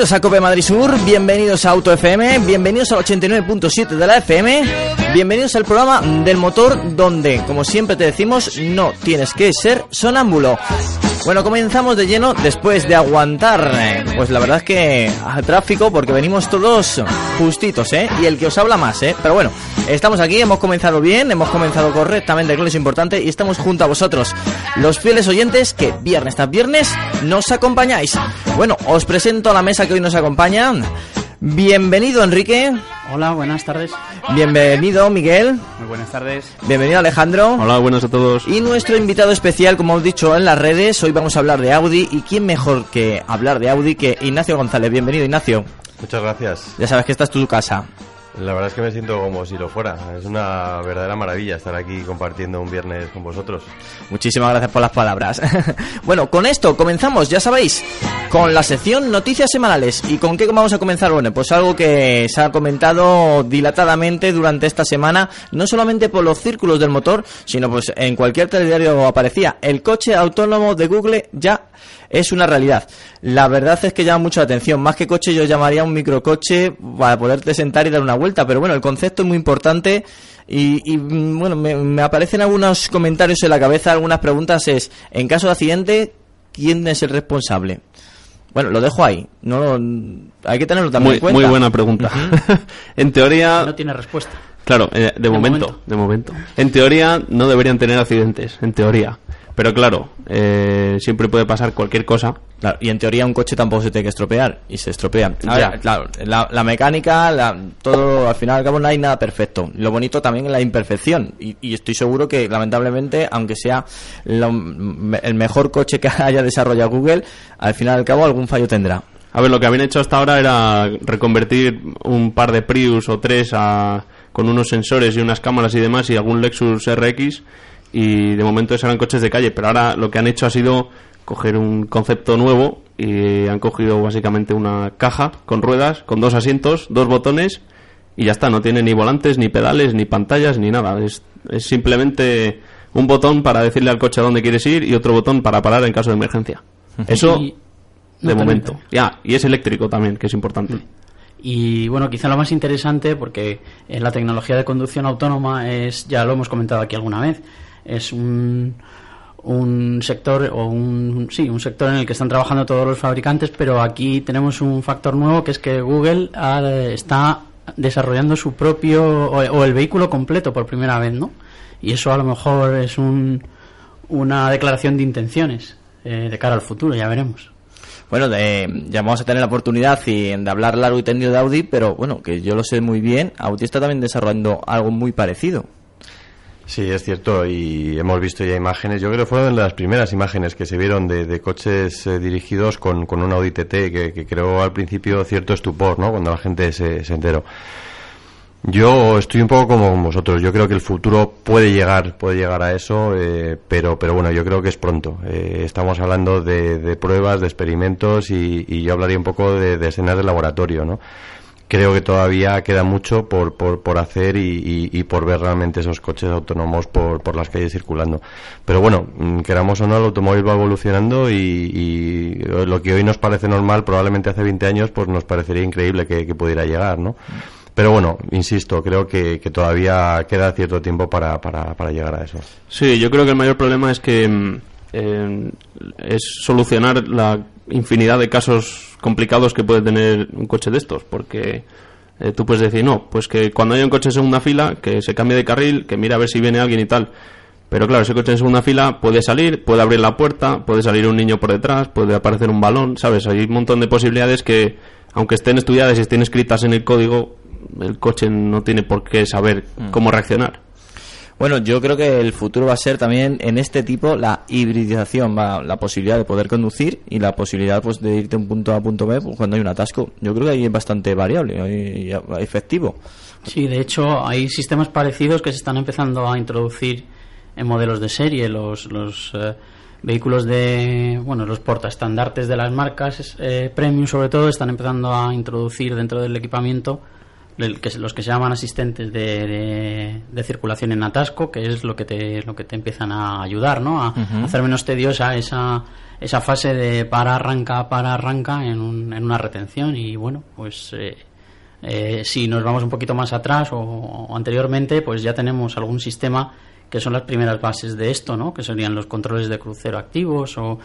Bienvenidos a Cope Madrid Sur, bienvenidos a Auto FM, bienvenidos al 89.7 de la FM, bienvenidos al programa del motor donde, como siempre te decimos, no tienes que ser sonámbulo. Bueno, comenzamos de lleno después de aguantar, eh, pues la verdad es que a tráfico porque venimos todos justitos, ¿eh? Y el que os habla más, ¿eh? Pero bueno, estamos aquí, hemos comenzado bien, hemos comenzado correctamente, que es importante, y estamos junto a vosotros, los fieles oyentes que viernes tras viernes nos acompañáis. Bueno, os presento a la mesa que hoy nos acompaña. Bienvenido Enrique. Hola, buenas tardes. Bienvenido Miguel. Muy buenas tardes. Bienvenido Alejandro. Hola, buenas a todos. Y nuestro invitado especial, como hemos dicho en las redes, hoy vamos a hablar de Audi. ¿Y quién mejor que hablar de Audi que Ignacio González? Bienvenido Ignacio. Muchas gracias. Ya sabes que esta es tu casa. La verdad es que me siento como si lo fuera. Es una verdadera maravilla estar aquí compartiendo un viernes con vosotros. Muchísimas gracias por las palabras. bueno, con esto comenzamos, ya sabéis, con la sección Noticias Semanales. ¿Y con qué vamos a comenzar? Bueno, pues algo que se ha comentado dilatadamente durante esta semana, no solamente por los círculos del motor, sino pues en cualquier telediario aparecía. El coche autónomo de Google ya es una realidad. La verdad es que llama mucha atención. Más que coche yo llamaría un microcoche para poderte sentar y dar una vuelta. Pero bueno, el concepto es muy importante y, bueno, me, aparecen algunos comentarios en la cabeza, algunas preguntas es, en caso de accidente, ¿quién es el responsable? Bueno, lo dejo ahí. No, hay que tenerlo también muy, en cuenta. Muy buena pregunta. en teoría... No tiene respuesta. Claro, eh, de, momento, de momento. En teoría no deberían tener accidentes, en teoría. Pero claro, eh, siempre puede pasar cualquier cosa. y en teoría un coche tampoco se tiene que estropear y se estropea. claro, la, mecánica, todo, al final al cabo no hay nada perfecto. Lo bonito también es la imperfección. Y, estoy seguro que lamentablemente, aunque sea el mejor coche que haya desarrollado Google, al final al cabo algún fallo tendrá. A ver, lo que habían hecho hasta ahora era reconvertir un par de Prius o tres con unos sensores y unas cámaras y demás y algún Lexus RX y de momento eran coches de calle, pero ahora lo que han hecho ha sido coger un concepto nuevo y han cogido básicamente una caja con ruedas, con dos asientos, dos botones y ya está, no tiene ni volantes, ni pedales, ni pantallas, ni nada. Es, es simplemente un botón para decirle al coche a dónde quieres ir y otro botón para parar en caso de emergencia. Eso de momento. Ya, y es eléctrico también, que es importante. Y bueno, quizá lo más interesante, porque en la tecnología de conducción autónoma es, ya lo hemos comentado aquí alguna vez, es un, un sector o un sí un sector en el que están trabajando todos los fabricantes pero aquí tenemos un factor nuevo que es que Google está desarrollando su propio o, el vehículo completo por primera vez no y eso a lo mejor es un, una declaración de intenciones eh, de cara al futuro ya veremos bueno, de, ya vamos a tener la oportunidad y, de hablar largo y tendido de Audi, pero bueno, que yo lo sé muy bien, Audi está también desarrollando algo muy parecido. Sí, es cierto, y hemos visto ya imágenes, yo creo que fueron de las primeras imágenes que se vieron de, coches eh, dirigidos con, con un Audi TT, que, creó al principio cierto estupor, ¿no?, cuando la gente se, se enteró. Yo estoy un poco como vosotros. Yo creo que el futuro puede llegar, puede llegar a eso, eh, pero, pero bueno, yo creo que es pronto. Eh, estamos hablando de, pruebas, de experimentos y, yo hablaría un poco de, de escenas de laboratorio, ¿no? Creo que todavía queda mucho por, por, por hacer y, por ver realmente esos coches autónomos por, por las calles circulando. Pero bueno, mm, queramos o no, el automóvil va evolucionando y, lo que hoy nos parece normal, probablemente hace 20 años, pues nos parecería increíble que, pudiera llegar, ¿no? Pero bueno, insisto, creo que, todavía queda cierto tiempo para, para, para, llegar a eso. Sí, yo creo que el mayor problema es que mm, eh, es solucionar la infinidad de casos complicados que puede tener un coche de estos, porque eh, tú puedes decir, no, pues que cuando haya un coche en segunda fila, que se cambie de carril, que mira a ver si viene alguien y tal. Pero claro, ese coche en segunda fila puede salir, puede abrir la puerta, puede salir un niño por detrás, puede aparecer un balón, ¿sabes? Hay un montón de posibilidades que, aunque estén estudiadas y estén escritas en el código, el coche no tiene por qué saber Mm. cómo reaccionar. Bueno, yo creo que el futuro va a ser también en este tipo la hibridización, va, la posibilidad de poder conducir y la posibilidad pues de irte de un punto A a punto B pues, cuando hay un atasco. Yo creo que ahí es bastante variable y, efectivo. Sí, de hecho hay sistemas parecidos que se están empezando a introducir en modelos de serie, los, los eh, vehículos de, bueno, los portaestandartes de las marcas eh, premium sobre todo están empezando a introducir dentro del equipamiento los que se llaman asistentes de, de- de circulación en atasco, que es lo que te, lo que te empiezan a ayudar, ¿no? A, a hacer menos tediosa esa, esa fase de para arranca, para arranca en, un- en una retención y bueno, pues eh, eh, si nos vamos un poquito más atrás o, o anteriormente, pues ya tenemos algún sistema que son las primeras bases de esto, ¿no? Que serían los controles de crucero activos o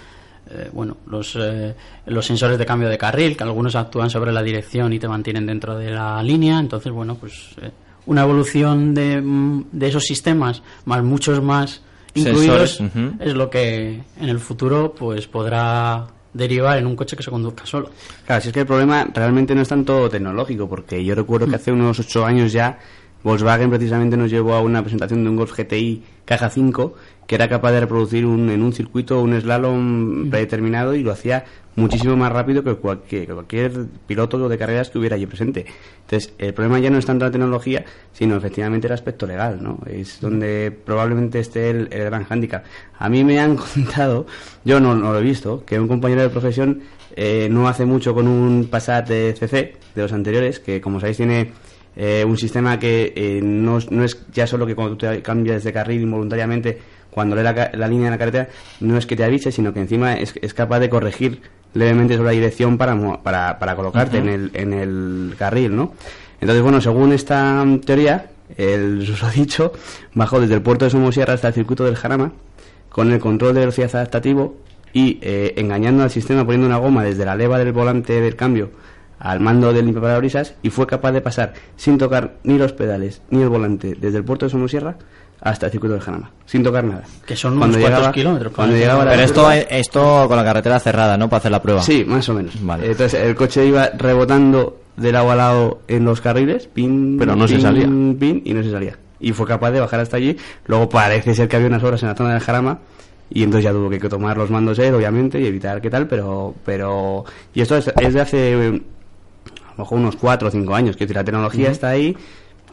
eh, bueno, los, eh, los sensores de cambio de carril, que algunos actúan sobre la dirección y te mantienen dentro de la línea. Entonces, bueno, pues eh, una evolución de, mm, de esos sistemas, más muchos más incluidos, Sensores, es lo que en el futuro pues podrá derivar en un coche que se conduzca solo. Claro, si es que el problema realmente no es tanto tecnológico, porque yo recuerdo que hace unos ocho años ya Volkswagen precisamente nos llevó a una presentación de un Golf GTI caja 5 que era capaz de reproducir un, en un circuito un slalom predeterminado y lo hacía muchísimo más rápido que cualquier, que cualquier piloto de carreras que hubiera allí presente. Entonces, el problema ya no es tanto la tecnología, sino efectivamente el aspecto legal, ¿no? Es donde probablemente esté el, el gran hándicap. A mí me han contado, yo no, no lo he visto, que un compañero de profesión eh, no hace mucho con un Passat de CC, de los anteriores, que como sabéis tiene eh, un sistema que eh, no, es- no es ya solo que cuando tú te cambias de carril involuntariamente, cuando lee la, la línea de la carretera, no es que te avise, sino que encima es, es capaz de corregir levemente sobre la dirección para, para, para colocarte en, el, en el carril, ¿no? Entonces, bueno, según esta teoría, el susodicho bajó desde el puerto de Somosierra hasta el circuito del Jarama con el control de velocidad adaptativo y eh, engañando al sistema poniendo una goma desde la leva del volante del cambio al mando del limpiaparabrisas y fue capaz de pasar sin tocar ni los pedales ni el volante desde el puerto de Somosierra hasta el circuito del Jarama, sin tocar nada. Que son unos cuantos kilómetros, Cuando llegaba Pero esto, esto con la carretera cerrada, ¿no? Para hacer la prueba. Sí, más o menos. Vale. Entonces el coche iba rebotando de lado a lado en los carriles, pin, Pero no se pin, salía. pin, y no se salía. Y fue capaz de bajar hasta allí. Luego parece ser que había unas obras en la zona del Jarama y entonces ya tuvo que tomar los mandos él, obviamente, y evitar qué tal, pero... pero Y esto es, es de hace a lo mejor unos 4 o 5 años, que la tecnología está ahí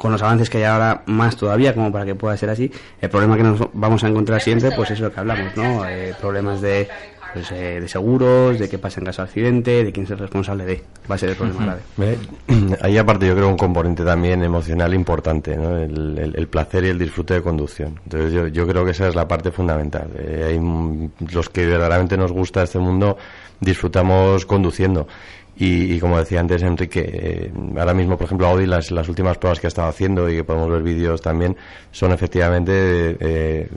con los avances que hay ahora más todavía como para que pueda ser así el problema que nos vamos a encontrar siempre pues es lo que hablamos no Eh, problemas de pues, eh, de seguros de qué pasa en caso de accidente de quién es el responsable de va a ser el problema grave Eh, Ahí aparte yo creo un componente también emocional importante, ¿no? el, el- el placer y el disfrute de conducción. Entonces yo, yo creo que esa es la parte fundamental. Eh, hay mm, los que verdaderamente nos gusta este mundo disfrutamos conduciendo. Y, y como decía antes Enrique, eh, ahora mismo, por ejemplo, Audi, las, las últimas pruebas que ha estado haciendo y que podemos ver vídeos también, son efectivamente eh,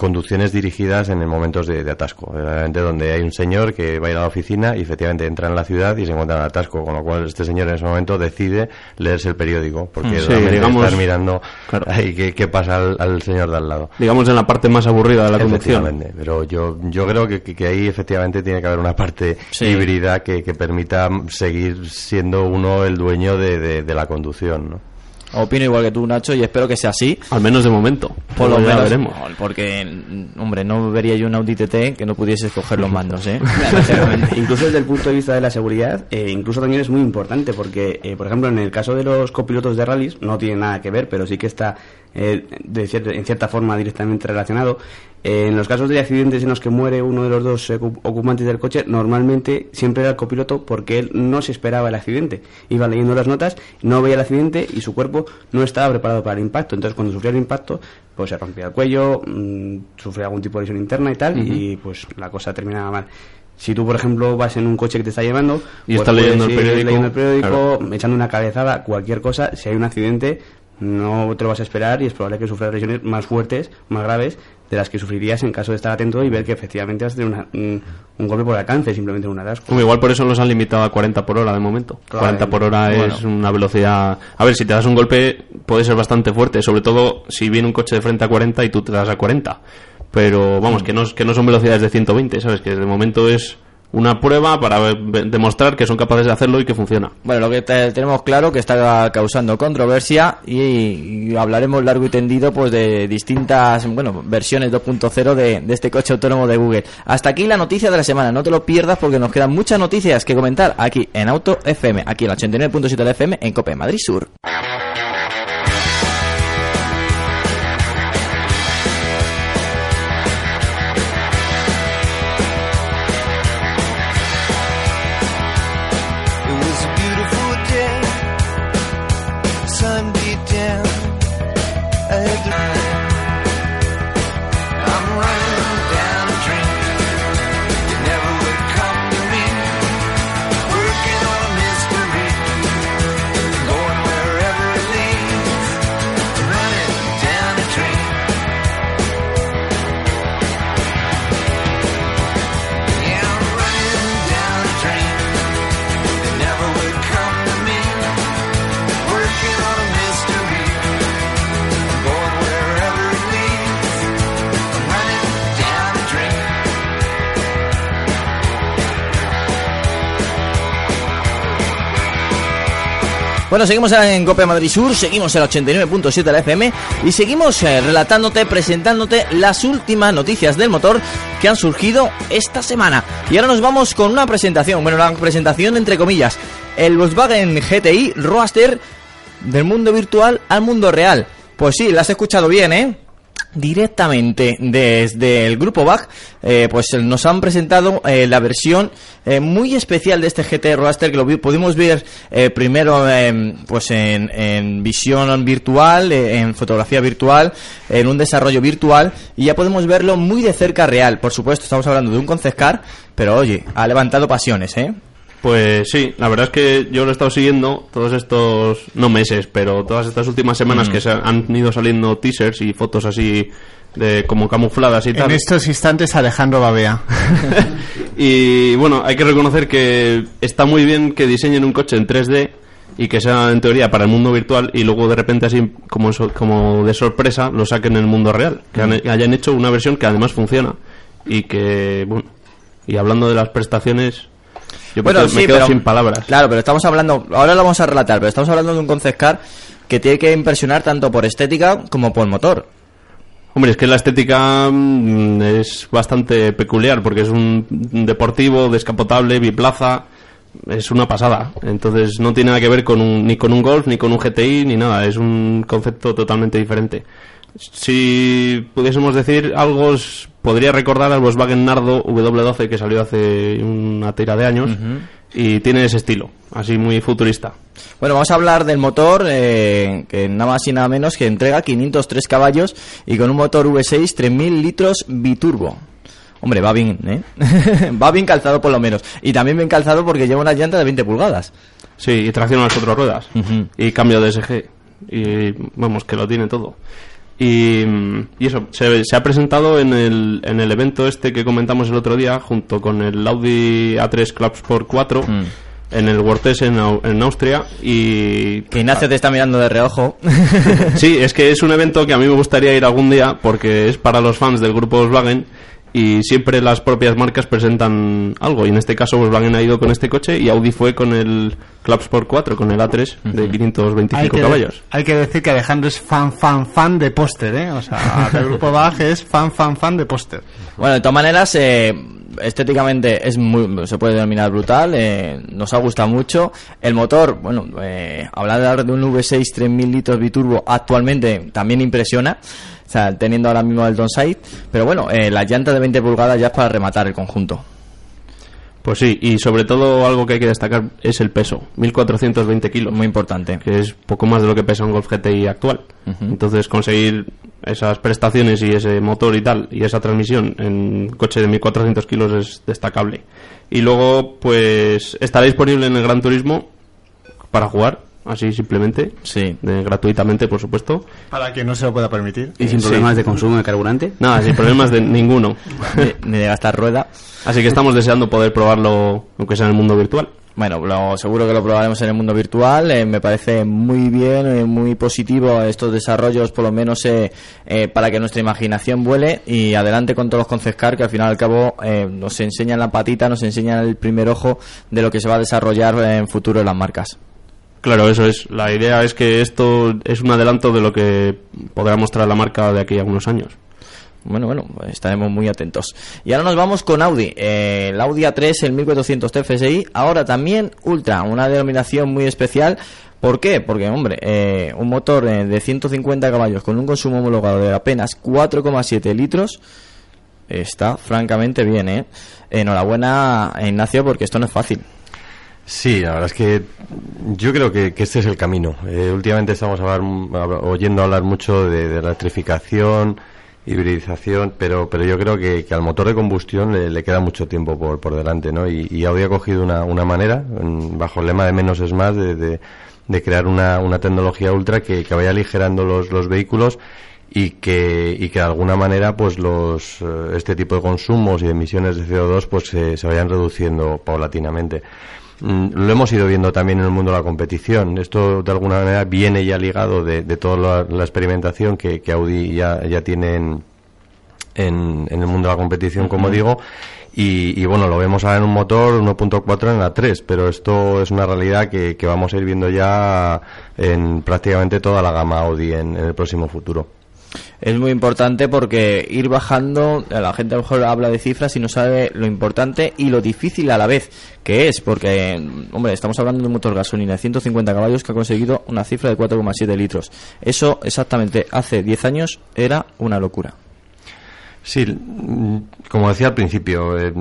conducciones dirigidas en momentos de, de atasco. Verdaderamente donde hay un señor que va a ir a la oficina y efectivamente entra en la ciudad y se encuentra en atasco, con lo cual este señor en ese momento decide leerse el periódico, porque Sí, realmente digamos- estás mirando Claro. ahí qué, qué pasa al, al señor de al lado. Digamos en la parte más aburrida de la conducción. Pero yo, yo creo que, que- que ahí efectivamente tiene que haber una parte Sí. híbrida que, que permita seguir siendo uno el dueño de, de- de la conducción, ¿no? Opino igual que tú, Nacho, y espero que sea así. Al menos de momento. Por lo menos, veremos. porque, mm, hombre, no vería yo un Audi TT que no pudiese escoger los mandos, ¿eh? incluso desde el punto de vista de la seguridad, eh, incluso también es muy importante porque, eh, por ejemplo, en el caso de los copilotos de rallies, no tiene nada que ver, pero sí que está eh, de cier- en cierta forma directamente relacionado. Eh, en los casos de accidentes en los que muere uno de los dos ocu- ocupantes del coche, normalmente siempre era el copiloto porque él no se esperaba el accidente. Iba leyendo las notas, no veía el accidente y su cuerpo no estaba preparado para el impacto. Entonces, cuando sufría el impacto, pues se rompía el cuello, mm, sufría algún tipo de lesión interna y tal, y pues la cosa terminaba mal. Si tú, por ejemplo, vas en un coche que te está llevando Y pues estás leyendo el periódico, leyendo el periódico, claro. echando una cabezada, cualquier cosa, si hay un accidente, no te lo vas a esperar y es probable que sufras lesiones más fuertes, más graves, de las que sufrirías en caso de estar atento y ver que efectivamente a tener una- un, un golpe por alcance, simplemente en un atasco. Como igual por eso los han limitado a 40 por hora de momento. Claro, 40 por hora es una velocidad... A ver, si te das un golpe puede ser bastante fuerte, sobre todo si viene un coche de frente a 40 y tú te das a 40. Pero vamos, que no, que no son velocidades de 120, ¿sabes? Que de momento es una prueba para demostrar que son capaces de hacerlo y que funciona. Bueno, lo que te- tenemos claro que está causando controversia y, hablaremos largo y tendido pues de distintas bueno versiones 2.0 de, de este coche autónomo de Google. Hasta aquí la noticia de la semana, no te lo pierdas porque nos quedan muchas noticias que comentar aquí en Auto FM, aquí en la 89.7 de la FM en Cope Madrid Sur. Bueno, seguimos en Cope Madrid Sur, seguimos en la 89.7 de la FM y seguimos eh, relatándote, presentándote las últimas noticias del motor que han surgido esta semana. Y ahora nos vamos con una presentación, bueno, una presentación entre comillas, el Volkswagen GTI Roadster del mundo virtual al mundo real. Pues sí, la has escuchado bien, ¿eh? Directamente desde el grupo BAG, eh, pues nos han presentado eh, la versión eh, muy especial de este GT Roadster que lo pudimos ver eh, primero eh, pues en, en visión virtual, eh, en fotografía virtual, en un desarrollo virtual y ya podemos verlo muy de cerca real. Por supuesto, estamos hablando de un concept car, pero oye, ha levantado pasiones, ¿eh? Pues sí, la verdad es que yo lo he estado siguiendo todos estos, no meses, pero todas estas últimas semanas que se han ido saliendo teasers y fotos así de como camufladas y En tal. estos instantes Alejandro babea. y bueno, hay que reconocer que está muy bien que diseñen un coche en 3D y que sea en teoría para el mundo virtual y luego de repente así como, so- como de sorpresa lo saquen en el mundo real. Que han- hayan hecho una versión que además funciona y que, bueno, y hablando de las prestaciones, yo me quedo pero- sin palabras. Claro, pero estamos hablando, ahora lo vamos a relatar, pero estamos hablando de un concept car que tiene que impresionar tanto por estética como por motor. Hombre, es que la estética mm, es bastante peculiar porque es un deportivo, descapotable, biplaza, es una pasada. Entonces no tiene nada que ver con un, ni con un Golf, ni con un GTI, ni nada. Es un concepto totalmente diferente. Si pudiésemos decir algo, podría recordar al Volkswagen Nardo W12 que salió hace una tira de años y tiene ese estilo, así muy futurista. Bueno, vamos a hablar del motor, eh, que nada más y nada menos que entrega 503 caballos y con un motor V6 3000 litros biturbo. Hombre, va bien, ¿eh? va bien calzado por lo menos. Y también bien calzado porque lleva una llanta de 20 pulgadas. Sí, y tracción a las cuatro ruedas. Y cambio de SG. Y vamos, que lo tiene todo. Y, y eso, se, se ha presentado en el, en el evento este que comentamos el otro día, junto con el Audi A3 Club Sport 4, Mm. en el Wortes en, en Austria. Y Que Ignacio te está mirando de reojo. Sí, es que es un evento que a mí me gustaría ir algún día porque es para los fans del grupo Volkswagen y siempre las propias marcas presentan algo. Y en este caso Volkswagen ha ido con este coche y Audi fue con el Club Sport 4, con el A3 de 525 Hay caballos. hay que decir que Alejandro es fan, fan, fan de póster, ¿eh? O sea, del grupo BAG es fan, fan, fan de póster. Bueno, de todas maneras, eh, estéticamente es muy, se puede denominar brutal, eh, nos ha gustado mucho. El motor, bueno, eh, hablar de un V6 3000 litros biturbo actualmente también impresiona, teniendo ahora mismo el downside, pero bueno, eh, la llanta de 20 pulgadas ya es para rematar el conjunto. Pues sí, y sobre todo algo que hay que destacar es el peso, 1420 kilos. Muy importante. que es poco más de lo que pesa un Golf GTI actual. Entonces conseguir esas prestaciones y ese motor y tal, y esa transmisión en un coche de 1400 kilos es destacable. Y luego, pues, estará disponible en el Gran Turismo para jugar, así simplemente, Sí. de- gratuitamente, por supuesto. Para quien no se lo pueda permitir. Y sin Sí. problemas de consumo de carburante. Nada, sin problemas de ninguno. Ni, ni de gastar rueda. Así que estamos deseando poder probarlo, aunque sea en el mundo virtual. Bueno, lo, seguro que lo probaremos en el mundo virtual. eh, me parece muy bien, eh, muy positivo estos desarrollos, por lo menos eh, eh, para que nuestra imaginación vuele y adelante con todos los concescar que al final y al cabo eh, nos enseñan la patita, nos enseñan el primer ojo de lo que se va a desarrollar en futuro en las marcas. Claro, eso es. La idea es que esto es un adelanto de lo que podrá mostrar la marca de aquí a unos años. Bueno, bueno, estaremos muy atentos. Y ahora nos vamos con Audi. Eh, el Audi A3, el 1400 TFSI, ahora también Ultra, una denominación muy especial. ¿Por qué? Porque, hombre, eh, un motor eh, de 150 caballos con un consumo homologado de apenas 4,7 litros está francamente bien, ¿eh? Enhorabuena, Ignacio, porque esto no es fácil. Sí, la verdad es que yo creo que, que este es el camino. Eh, últimamente estamos hablar- hab- oyendo hablar mucho de, de electrificación, hibridización, pero, pero yo creo que, al motor de combustión le, queda mucho tiempo por, por delante, ¿no? Y, y Audi ha cogido una, una manera, bajo el lema de menos es más, de, de- de crear una, una tecnología ultra que, que vaya aligerando los, los vehículos y que, y que de alguna manera pues los eh, este tipo de consumos y emisiones de CO2 pues se, se vayan reduciendo paulatinamente. Mm, Lo hemos ido viendo también en el mundo de la competición. Esto de alguna manera viene ya ligado de, de toda la, la experimentación que, que Audi ya, ya tiene en, en, en el mundo de la competición, como digo. Y, y bueno, lo vemos ahora en un motor 1.4 en la 3, pero esto es una realidad que, que vamos a ir viendo ya en prácticamente toda la gama Audi en, en el próximo futuro. Es muy importante porque ir bajando, la gente a lo mejor habla de cifras y no sabe lo importante y lo difícil a la vez que es, porque, hombre, estamos hablando de un motor gasolina de 150 caballos que ha conseguido una cifra de 4,7 litros. Eso exactamente hace 10 años era una locura. Sí, mm, como decía al principio, eh,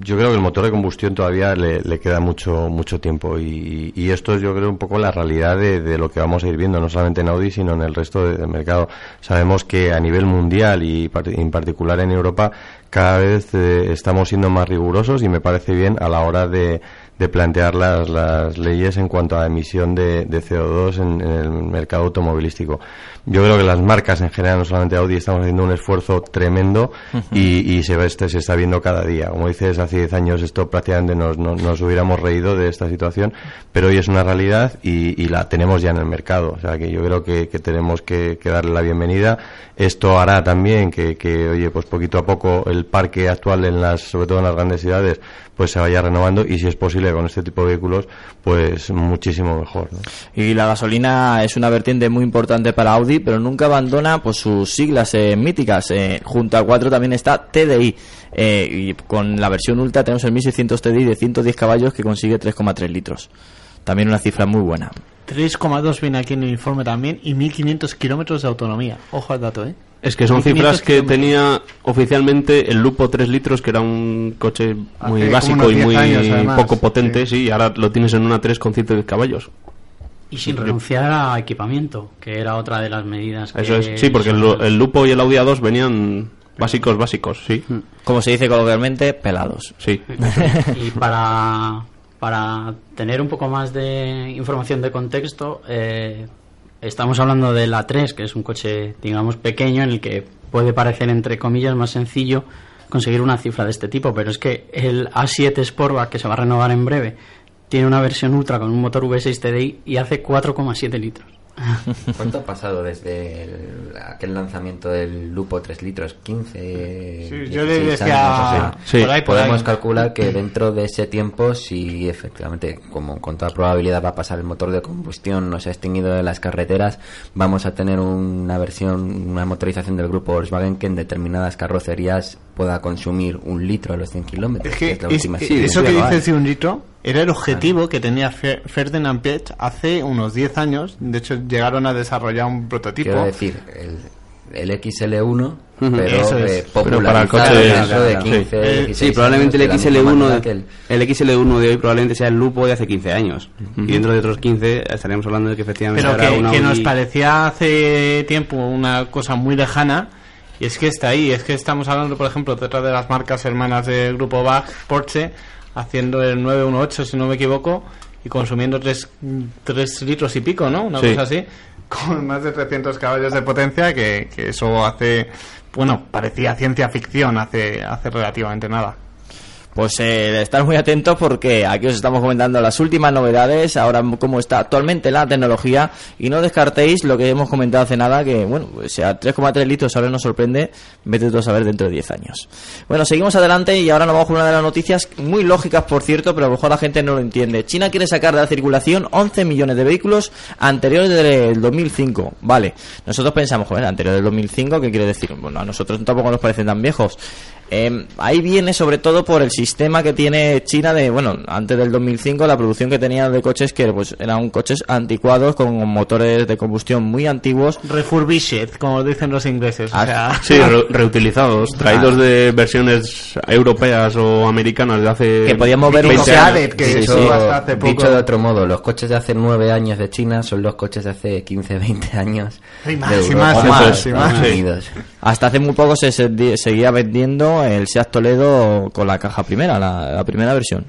yo creo que el motor de combustión todavía le, queda mucho mucho tiempo y, y esto es yo creo un poco la realidad de, lo que vamos a ir viendo, no solamente en Audi, sino en el resto de- del mercado. Sabemos que a nivel mundial y par- en particular en Europa cada vez eh, estamos siendo más rigurosos y me parece bien a la hora de, de plantear las, las leyes en cuanto a emisión de, de CO2 en, en el mercado automovilístico. Yo creo que las marcas en general, no solamente Audi, estamos haciendo un esfuerzo tremendo y, y se, ve este, se está viendo cada día. Como dices, hace 10 años esto prácticamente nos, nos, nos hubiéramos reído de esta situación, pero hoy es una realidad y, y la tenemos ya en el mercado. O sea que yo creo que, que tenemos que, que darle la bienvenida. Esto hará también que, que, oye, pues poquito a poco el parque actual, en las, sobre todo en las grandes ciudades, pues se vaya renovando y si es posible con este tipo de vehículos, pues muchísimo mejor. ¿no? Y la gasolina es una vertiente muy importante para Audi, pero nunca abandona pues sus siglas eh, míticas. Eh, junto al 4 también está TDI. Eh, y con la versión Ultra tenemos el 1600 TDI de 110 caballos que consigue 3,3 litros. También una cifra muy buena. 3,2 viene aquí en el informe también y 1500 kilómetros de autonomía. Ojo al dato, ¿eh? Es que son 1500 cifras que kilómetros. tenía oficialmente el Lupo 3 litros, que era un coche muy Hace básico y 10 muy años, poco potente, sí. y ahora lo tienes en una 3 con 110 caballos. Y sin renunciar a equipamiento, que era otra de las medidas que... Eso es, sí, porque el, el Lupo y el Audi A2 venían básicos, básicos, sí. Como se dice coloquialmente, pelados. Sí. Y para, para tener un poco más de información de contexto, eh, estamos hablando del A3, que es un coche, digamos, pequeño en el que puede parecer, entre comillas, más sencillo conseguir una cifra de este tipo, pero es que el A7 Sportback, que se va a renovar en breve, tiene una versión ultra con un motor V6 TDI y hace 4,7 litros. ¿Cuánto ha pasado desde el- aquel lanzamiento del Lupo 3 litros? 15. Sí, yo le 16 decía años, o sea, Sí. por ahí, por Podemos ahí. calcular que dentro de ese tiempo, si efectivamente, como con toda probabilidad va a pasar el motor de combustión, no se ha extinguido de las carreteras, vamos a tener una versión, una motorización del grupo Volkswagen que en determinadas carrocerías pueda consumir un litro a los 100 kilómetros. Es que es la es- última eso cifra que global. dices de un litro era el objetivo que tenía Fer- Ferdinand Piech hace unos 10 años. De hecho, llegaron a desarrollar un prototipo. Quiero decir, el, el XL1, pero Eso es. eh, Pero para el coche- eso de sí. 15, Eh, 16 Sí, probablemente el años, de la misma XL1 manera de, el- el XL1 de hoy probablemente sea el Lupo de hace 15 años. Y dentro de otros 15 estaríamos hablando de que efectivamente pero habrá que, una que nos parecía hace tiempo una cosa muy lejana y es que está ahí, es que estamos hablando por ejemplo de otra de las marcas hermanas del grupo Bach, Porsche haciendo el 918 si no me equivoco y consumiendo 3, litros y pico, ¿no? Una Sí. cosa así con más de 300 caballos de potencia que, que eso hace bueno, parecía ciencia ficción hace hace relativamente nada. Pues eh, estar muy atentos porque aquí os estamos comentando las últimas novedades, ahora cómo está actualmente la tecnología y no descartéis lo que hemos comentado hace nada, que bueno, pues sea 3,3 litros ahora nos sorprende, vete tú a saber dentro de 10 años. Bueno, seguimos adelante y ahora nos vamos con una de las noticias muy lógicas, por cierto, pero a lo mejor la gente no lo entiende. China quiere sacar de la circulación 11 millones de vehículos anteriores del 2005. Vale, nosotros pensamos, joder, anterior del 2005, ¿qué quiere decir? Bueno, a nosotros tampoco nos parecen tan viejos. Eh, ahí viene sobre todo por el sistema que tiene China de, bueno, antes del 2005 la producción que tenía de coches que pues eran coches anticuados con motores de combustión muy antiguos. Refurbished, como dicen los ingleses. O Ah, sea, Sí, re- reutilizados, traídos de versiones europeas o americanas de hace Que podíamos ver 20 un que Sí, eso sí. hasta hace poco. Dicho de otro modo, los coches de hace nueve años de China son los coches de hace 15, 20 años Y más, de y Europa más, y más, y. Hasta hace muy poco se, se- seguía vendiendo el Seat Toledo con la caja primera, la, la primera versión.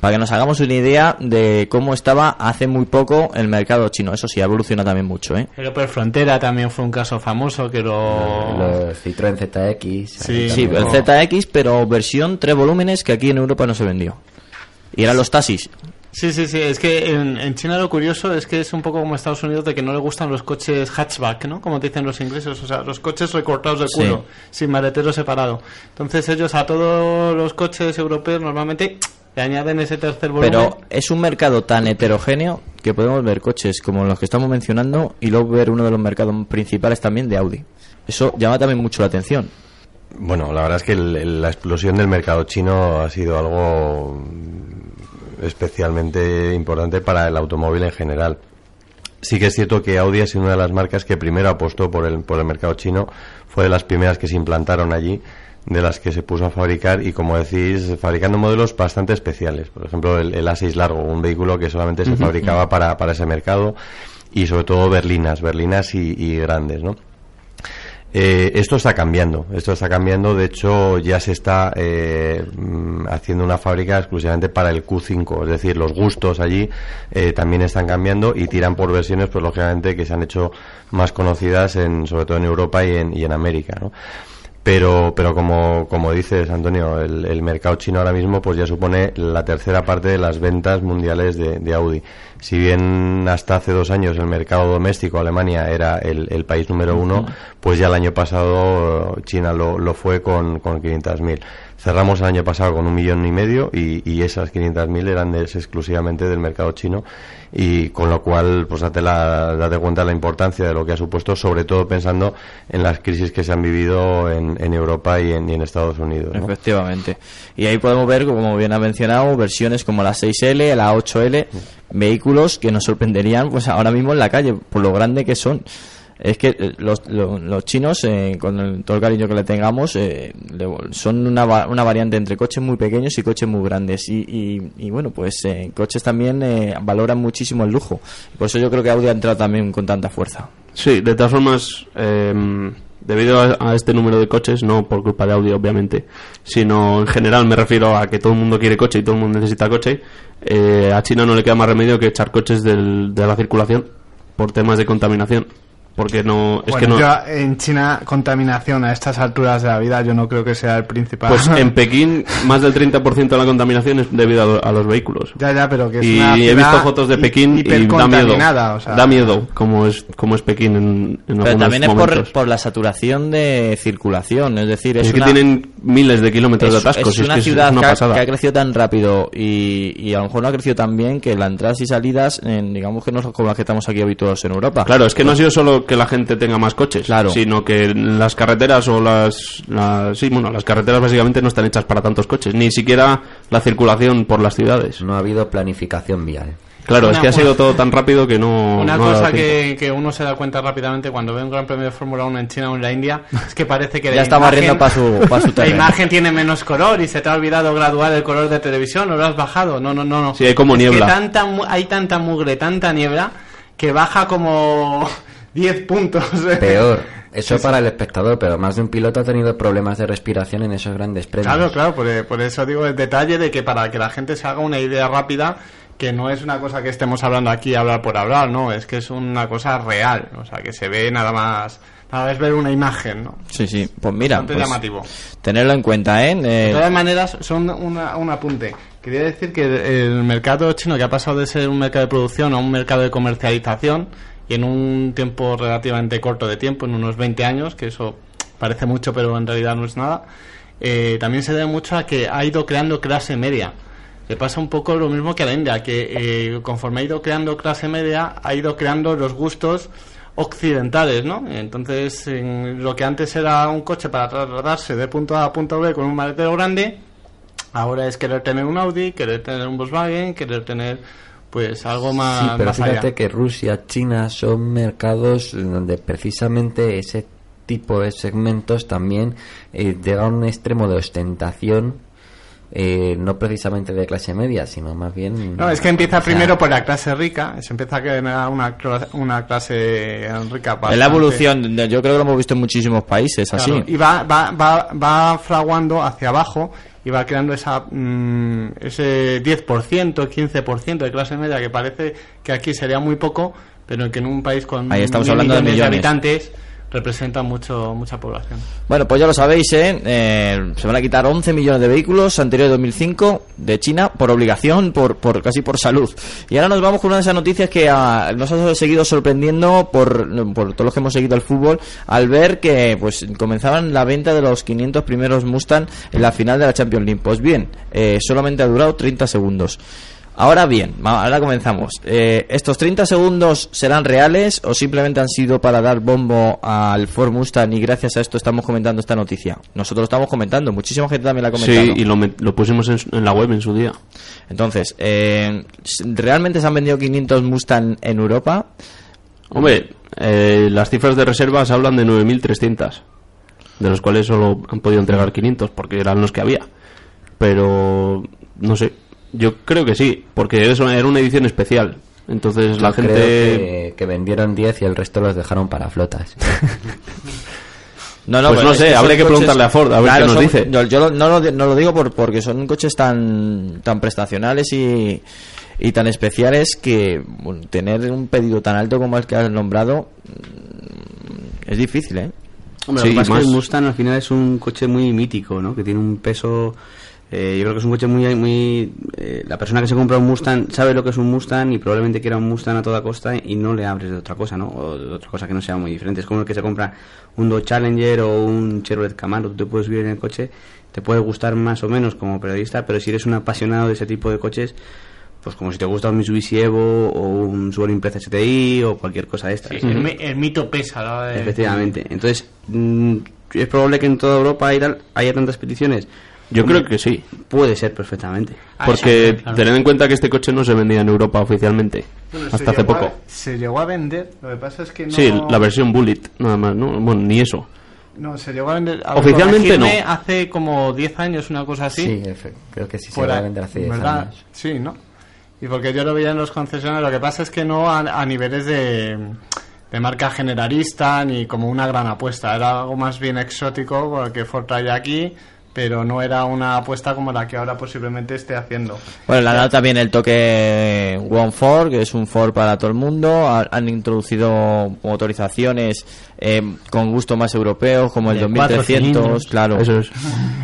Para que nos hagamos una idea de cómo estaba hace muy poco el mercado chino. Eso sí, ha evolucionado también mucho, ¿eh? El Opel Frontera también fue un caso famoso que lo... Los Citroën ZX. Sí. Sí, el. ZX, pero versión tres volúmenes que aquí en Europa no se vendió. Y eran los taxis. Sí, sí, sí. Es que en, en China lo curioso es que es un poco como Estados Unidos de que no le gustan los coches hatchback, ¿no? Como dicen los ingleses, o sea, los coches recortados de Sí. culo, sin maletero separado. Entonces ellos a todos los coches europeos normalmente le añaden ese tercer volumen. Pero es un mercado tan heterogéneo que podemos ver coches como los que estamos mencionando y luego ver uno de los mercados principales también de Audi. Eso llama también mucho la atención. Bueno, la verdad es que el- el- la explosión del mercado chino ha sido algo especialmente importante para el automóvil en general. Sí que es cierto que Audi ha sido una de las marcas que primero apostó por el, por el mercado chino, fue de las primeras que se implantaron allí, de las que se puso a fabricar y, como decís, fabricando modelos bastante especiales. Por ejemplo, el, el A6 largo, un vehículo que solamente se fabricaba para, para ese mercado y sobre todo berlinas, berlinas y, y grandes, ¿no? Eh, esto está cambiando, esto está cambiando, de hecho ya se está eh, mm, haciendo una fábrica exclusivamente para el Q5, es decir, los gustos allí eh, también están cambiando y tiran por versiones, pues lógicamente que se han hecho más conocidas, en, sobre todo en Europa y en, y en América, ¿no? Pero, pero como, como dices, Antonio, el, el mercado chino ahora mismo pues ya supone la tercera parte de las ventas mundiales de, de Audi. Si bien hasta hace dos años el mercado doméstico, Alemania, era el, el país número uno, pues ya el año pasado eh, China lo, lo fue con, con 500.000. Cerramos el año pasado con un millón y medio y, y esas 500.000 eran de- exclusivamente del mercado chino y con lo cual pues date, la, date cuenta de la importancia de lo que ha supuesto, sobre todo pensando en las crisis que se han vivido en, en Europa y en, en Estados Unidos. Efectivamente. Y ahí podemos ver, como bien ha mencionado, versiones como la 6L, la 8L, vehículos que nos sorprenderían pues ahora mismo en la calle, por lo grande que son. Es que eh, los, lo- los chinos, eh, con todo el cariño que le tengamos, eh, son una, una variante entre coches muy pequeños y coches muy grandes. Y, y- bueno, pues eh, coches también eh, valoran muchísimo el lujo. Por eso yo creo que Audi ha entrado también con tanta fuerza. Sí, de todas formas, eh, debido a, este número de coches, no por culpa de Audi, obviamente, sino en general me refiero a que todo el mundo quiere coche y todo el mundo necesita coche, a China no le queda más remedio que echar coches de la circulación por temas de contaminación. Porque no. Es que Bueno, no. yo en China contaminación a estas alturas de la vida yo no creo que sea el principal. Pues en Pekín, más del 30% de la contaminación es debido a, a los vehículos. ya, ya, pero que es y una he visto fotos de Pekín y da miedo. o sea, Da miedo como es, como es Pekín en, en Pero algunos también es por, por la saturación de circulación, es decir, es, Es que una- tienen miles de kilómetros de es, atascos. es y es una que es ciudad una que, ha, que ha crecido tan rápido y, y a lo mejor no ha crecido tan bien que las entradas y salidas, en, digamos que no son como las que estamos aquí habituados en Europa. Claro, es que no ha sido solo que la gente tenga más coches, Claro. sino que las carreteras o las, las sí, bueno, las carreteras básicamente no están hechas para tantos coches, ni siquiera la circulación por las ciudades. No ha habido planificación vial. Claro, Una es que ha sido todo tan rápido que no Una no cosa que, que uno se da cuenta rápidamente cuando ve un gran premio de Fórmula 1 en China o en la India es que parece que Ya la está imagen- barriendo pa' su- pa' su la imagen tiene menos color y se te ha olvidado graduar el color de televisión o lo has bajado. No, no, no. no. Sí, hay como Es que niebla. tanta hay tanta mugre, tanta niebla que baja como 10 puntos. Peor. Eso para el espectador, pero más de un piloto ha tenido problemas de respiración en esos grandes premios. Claro, claro, por, por eso digo el detalle de que para que la gente se haga una idea rápida, que no es una cosa que estemos hablando aquí hablar por hablar, no, es que es una cosa real, o sea, que se ve nada más nada es ver una imagen, ¿no? Sí, sí. Pues mira, pues, llamativo. tenerlo en cuenta, ¿eh? De Eh, todas maneras, son una- un apunte. Quería decir que el mercado chino, que ha pasado de ser un mercado de producción a un mercado de comercialización, y en un tiempo relativamente corto de tiempo, en unos 20 años, que eso parece mucho, pero en realidad no es nada, eh, también se debe mucho a que ha ido creando clase media. Le pasa un poco lo mismo que a la India, que eh, conforme ha ido creando clase media, ha ido creando los gustos occidentales, ¿no? Entonces, en lo que antes era un coche para trasladarse de punto A a punto B con un maletero grande, ahora es querer tener un Audi, querer tener un Volkswagen, querer tener pues algo más, Sí, pero más allá. fíjate que Rusia, China son mercados donde precisamente ese tipo de segmentos también eh, llega a un extremo de ostentación, eh, no precisamente de clase media, sino más bien... No, es que empieza o sea, primero por la clase rica, se empieza a crear una, una clase rica. en la bastante- evolución, yo creo que lo hemos visto en muchísimos países, así. Claro, y va, va, va, va fraguando hacia abajo y va creando esa, mm, ese 10%, 15% de clase media que parece que aquí sería muy poco, pero que en un país con Ahí estamos mil hablando de millones. habitantes representa mucho mucha población. Bueno, pues ya lo sabéis, ¿eh? Eh, se van a quitar 11 millones de vehículos anterior a 2005 de China por obligación, por, por casi por salud. Y ahora nos vamos con una de esas noticias que ah, nos ha seguido sorprendiendo por, por todos los que hemos seguido el fútbol al ver que pues comenzaban la venta de los 500 primeros Mustang en la final de la Champions League. Pues bien, eh, solamente ha durado 30 segundos. Ahora bien, ahora comenzamos. Eh, ¿Estos 30 segundos serán reales o simplemente han sido para dar bombo al Ford Mustang y gracias a esto estamos comentando esta noticia? Nosotros lo estamos comentando, muchísima gente también la ha comentado. Sí, y lo, lo pusimos en, en la web en su día. Entonces, eh, ¿realmente se han vendido 500 Mustang en Europa? Hombre, eh, las cifras de reservas hablan de 9.300, de los cuales solo han podido entregar 500 porque eran los que había. Pero, no sé, yo creo que sí, porque eso era una edición especial. Entonces la creo gente... que, que vendieron 10 y el resto los dejaron para flotas. No, Pues pero no sé, habría que preguntarle a Ford, a ver qué nos son- dice. Yo, no, lo, no lo digo por, porque son coches tan, tan prestacionales y, y tan especiales que bueno, tener un pedido tan alto como el que has nombrado mm, es difícil, ¿eh? Hombre, Sí, lo que pasa más- es que el Mustang al final es un coche muy mítico, ¿no? Que tiene un peso... eh, yo creo que es un coche muy... muy eh, la persona que se compra un Mustang sabe lo que es un Mustang y probablemente quiera un Mustang a toda costa y no le abres de otra cosa, ¿no? O de otra cosa que no sea muy diferente. Es como el que se compra un Dodge Challenger o un Chevrolet Camaro. Tú te puedes vivir en el coche, te puede gustar más o menos como periodista, pero si eres un apasionado de ese tipo de coches... Pues como si te gusta un Mitsubishi Evo o un Subaru Impreza STI o cualquier cosa de estas. Sí, el, el mito pesa la de- Efectivamente. Entonces, mm, es probable que en toda Europa haya tantas peticiones. Yo Hombre, creo que sí, Puede ser perfectamente. Ah, porque sí, claro. tened en cuenta que este coche no se vendía en Europa oficialmente, Bueno, hasta hace llegó a- poco. se llegó a vender, lo que pasa es que no... Sí, la versión Bullet, nada más, ¿no? Bueno, ni eso. No, se llegó a vender... a Oficialmente no. Hace como 10 años, una cosa así. Sí, creo que sí se va a vender hace 10 ¿verdad? años. Sí, ¿no? Y porque yo lo veía en los concesionarios, lo que pasa es que no a, a niveles de, de marca generalista ni como una gran apuesta, era algo más bien exótico porque Ford traía aquí, pero no era una apuesta como la que ahora posiblemente esté haciendo. Bueno, le han dado también el toque One Ford, que es un Ford para todo el mundo. Ha- Han introducido motorizaciones eh, con gusto más europeo, como el De cuatro 2300, cilindros. claro. Eso es.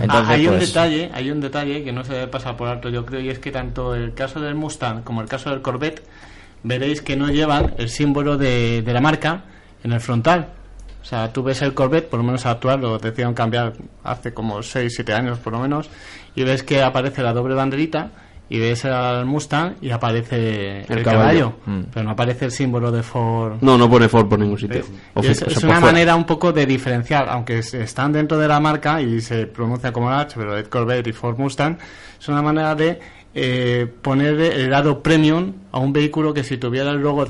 Entonces, Ah, hay un pues, detalle, hay un detalle que no se debe pasar por alto, yo creo, y es que tanto el caso del Mustang como el caso del Corvette, veréis que no llevan el símbolo de, de la marca en el frontal. O sea, tú ves el Corvette, por lo menos actual, lo decidieron cambiar hace como 6, 7 años por lo menos, y ves que aparece la doble banderita, y ves al Mustang y aparece el, El caballo, caballo. Mm. pero no aparece el símbolo de Ford. No, no pone Ford por ningún sitio. Es, o sea, es por una manera un poco de diferenciar, aunque están dentro de la marca y se pronuncia como H, pero Ed Corvette y Ford Mustang, es una manera de eh, poner el lado premium a un vehículo que si tuviera el logo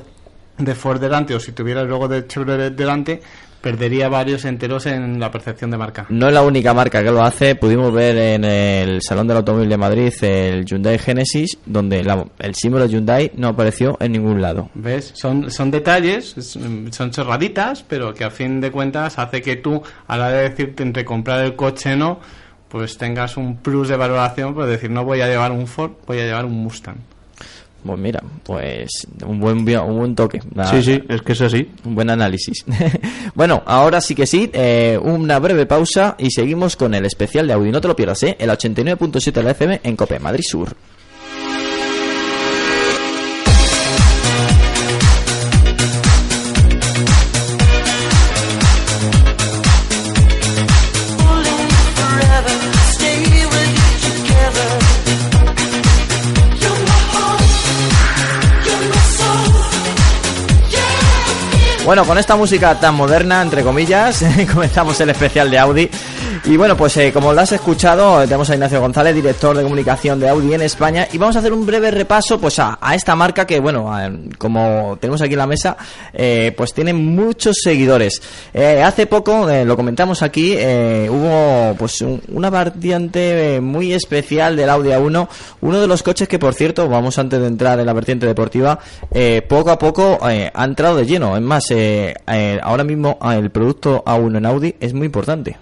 de Ford delante o si tuviera el logo de Chevrolet delante, perdería varios enteros en la percepción de marca. No es la única marca que lo hace. Pudimos ver en el Salón del Automóvil de Madrid el Hyundai Genesis, donde la- el símbolo Hyundai no apareció en ningún lado. ¿Ves? Son, son detalles, es- mm, son chorraditas, pero que a fin de cuentas hace que tú, a la hora de decirte entre comprar el coche o no, pues tengas un plus de valoración, por decir, no voy a llevar un Ford, voy a llevar un Mustang. Pues mira, pues un buen, un buen toque. La- Sí, sí, es que es así. Un buen análisis. bueno, ahora sí que sí, eh, una breve pausa y seguimos con el especial de Audi. No te lo pierdas, ¿eh? El 89.7 de la FM en Cope, Madrid Sur. Bueno, con esta música tan moderna, entre comillas, comenzamos el especial de Audi. Y bueno, pues eh, como lo has escuchado, tenemos a Ignacio González, director de comunicación de Audi en España, y vamos a hacer un breve repaso pues a, esta marca que, bueno, como tenemos aquí en la mesa, eh, pues tiene muchos seguidores. Eh, hace poco, lo comentamos aquí, hubo pues un- una variante muy especial del Audi A1, uno de los coches que, por cierto, vamos antes de entrar en la vertiente deportiva, poco a poco ha entrado de lleno. Es más, ahora mismo el producto A1 en Audi es muy importante.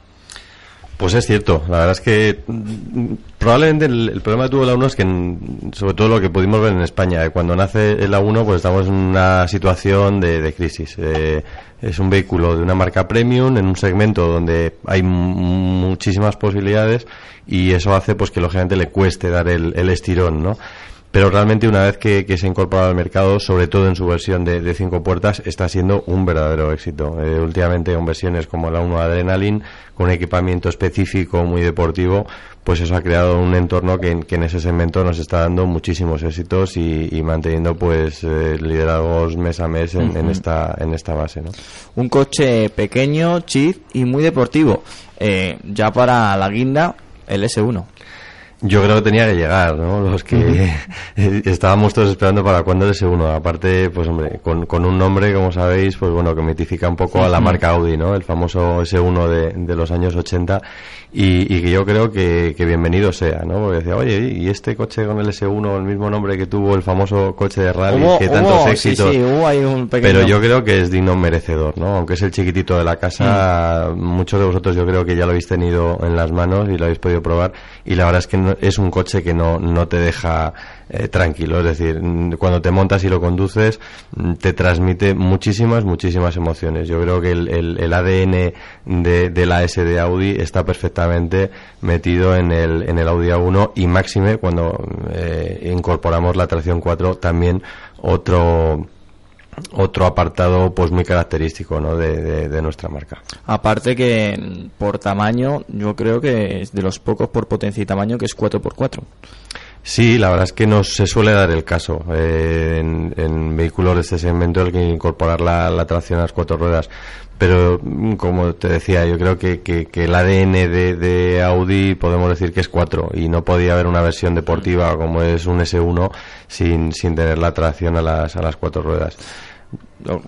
Pues es cierto, la verdad es que mm, probablemente el, el problema que tuvo el A1 es que, mm, sobre todo lo que pudimos ver en España, eh, cuando nace el A1 pues estamos en una situación de, de crisis. Eh, es un vehículo de una marca premium en un segmento donde hay muchísimas posibilidades y eso hace pues que lógicamente le cueste dar el, el estirón, ¿no? Pero realmente una vez que, que se ha incorporado al mercado, sobre todo en su versión de, de cinco puertas, está siendo un verdadero éxito. Eh, últimamente en versiones como la 1 Adrenaline, con equipamiento específico muy deportivo, pues eso ha creado un entorno que, en- que en ese segmento nos está dando muchísimos éxitos y, y manteniendo pues eh, liderazgos mes a mes en, en esta en esta base, ¿no? Un coche pequeño, chip y muy deportivo. Eh, ya para la guinda, el S1. Yo creo que tenía que llegar, ¿no? Los que estábamos todos esperando para cuando el S1. Aparte, pues hombre, con, con un nombre, como sabéis, pues bueno, que mitifica un poco a la marca Audi, ¿no? El famoso S1 de, de los años 80 y, y que yo creo que, que bienvenido sea, ¿no? Porque decía, oye, ¿y este coche con el S1, el mismo nombre que tuvo el famoso coche de rally, Hubo- que tantos hubo- sí, éxitos? sí, hubo ahí un pequeño- Pero yo creo que es digno merecedor, ¿no? Aunque es el chiquitito de la casa, muchos de vosotros yo creo que ya lo habéis tenido en las manos y lo habéis podido probar. Y la verdad es que no- es un coche que no, no te deja eh, tranquilo. Es decir, cuando te montas y lo conduces, te transmite muchísimas, muchísimas emociones. Yo creo que el, el- el ADN de, de la S de Audi está perfectamente metido en el, en el Audi A1 y máxime cuando eh, incorporamos la tracción 4 también otro otro apartado pues muy característico ¿no? de, de- de nuestra marca. Aparte que por tamaño, yo creo que es de los pocos por potencia y tamaño que es 4x4. Sí, la verdad es que no se suele dar el caso eh, en, en vehículos de este segmento el que incorporar la, la tracción a las cuatro ruedas. Pero, mm, como te decía, yo creo que, que- que el ADN de, de Audi podemos decir que es 4 y no podía haber una versión deportiva como es un S1 sin, sin tener la tracción a las, a las cuatro ruedas.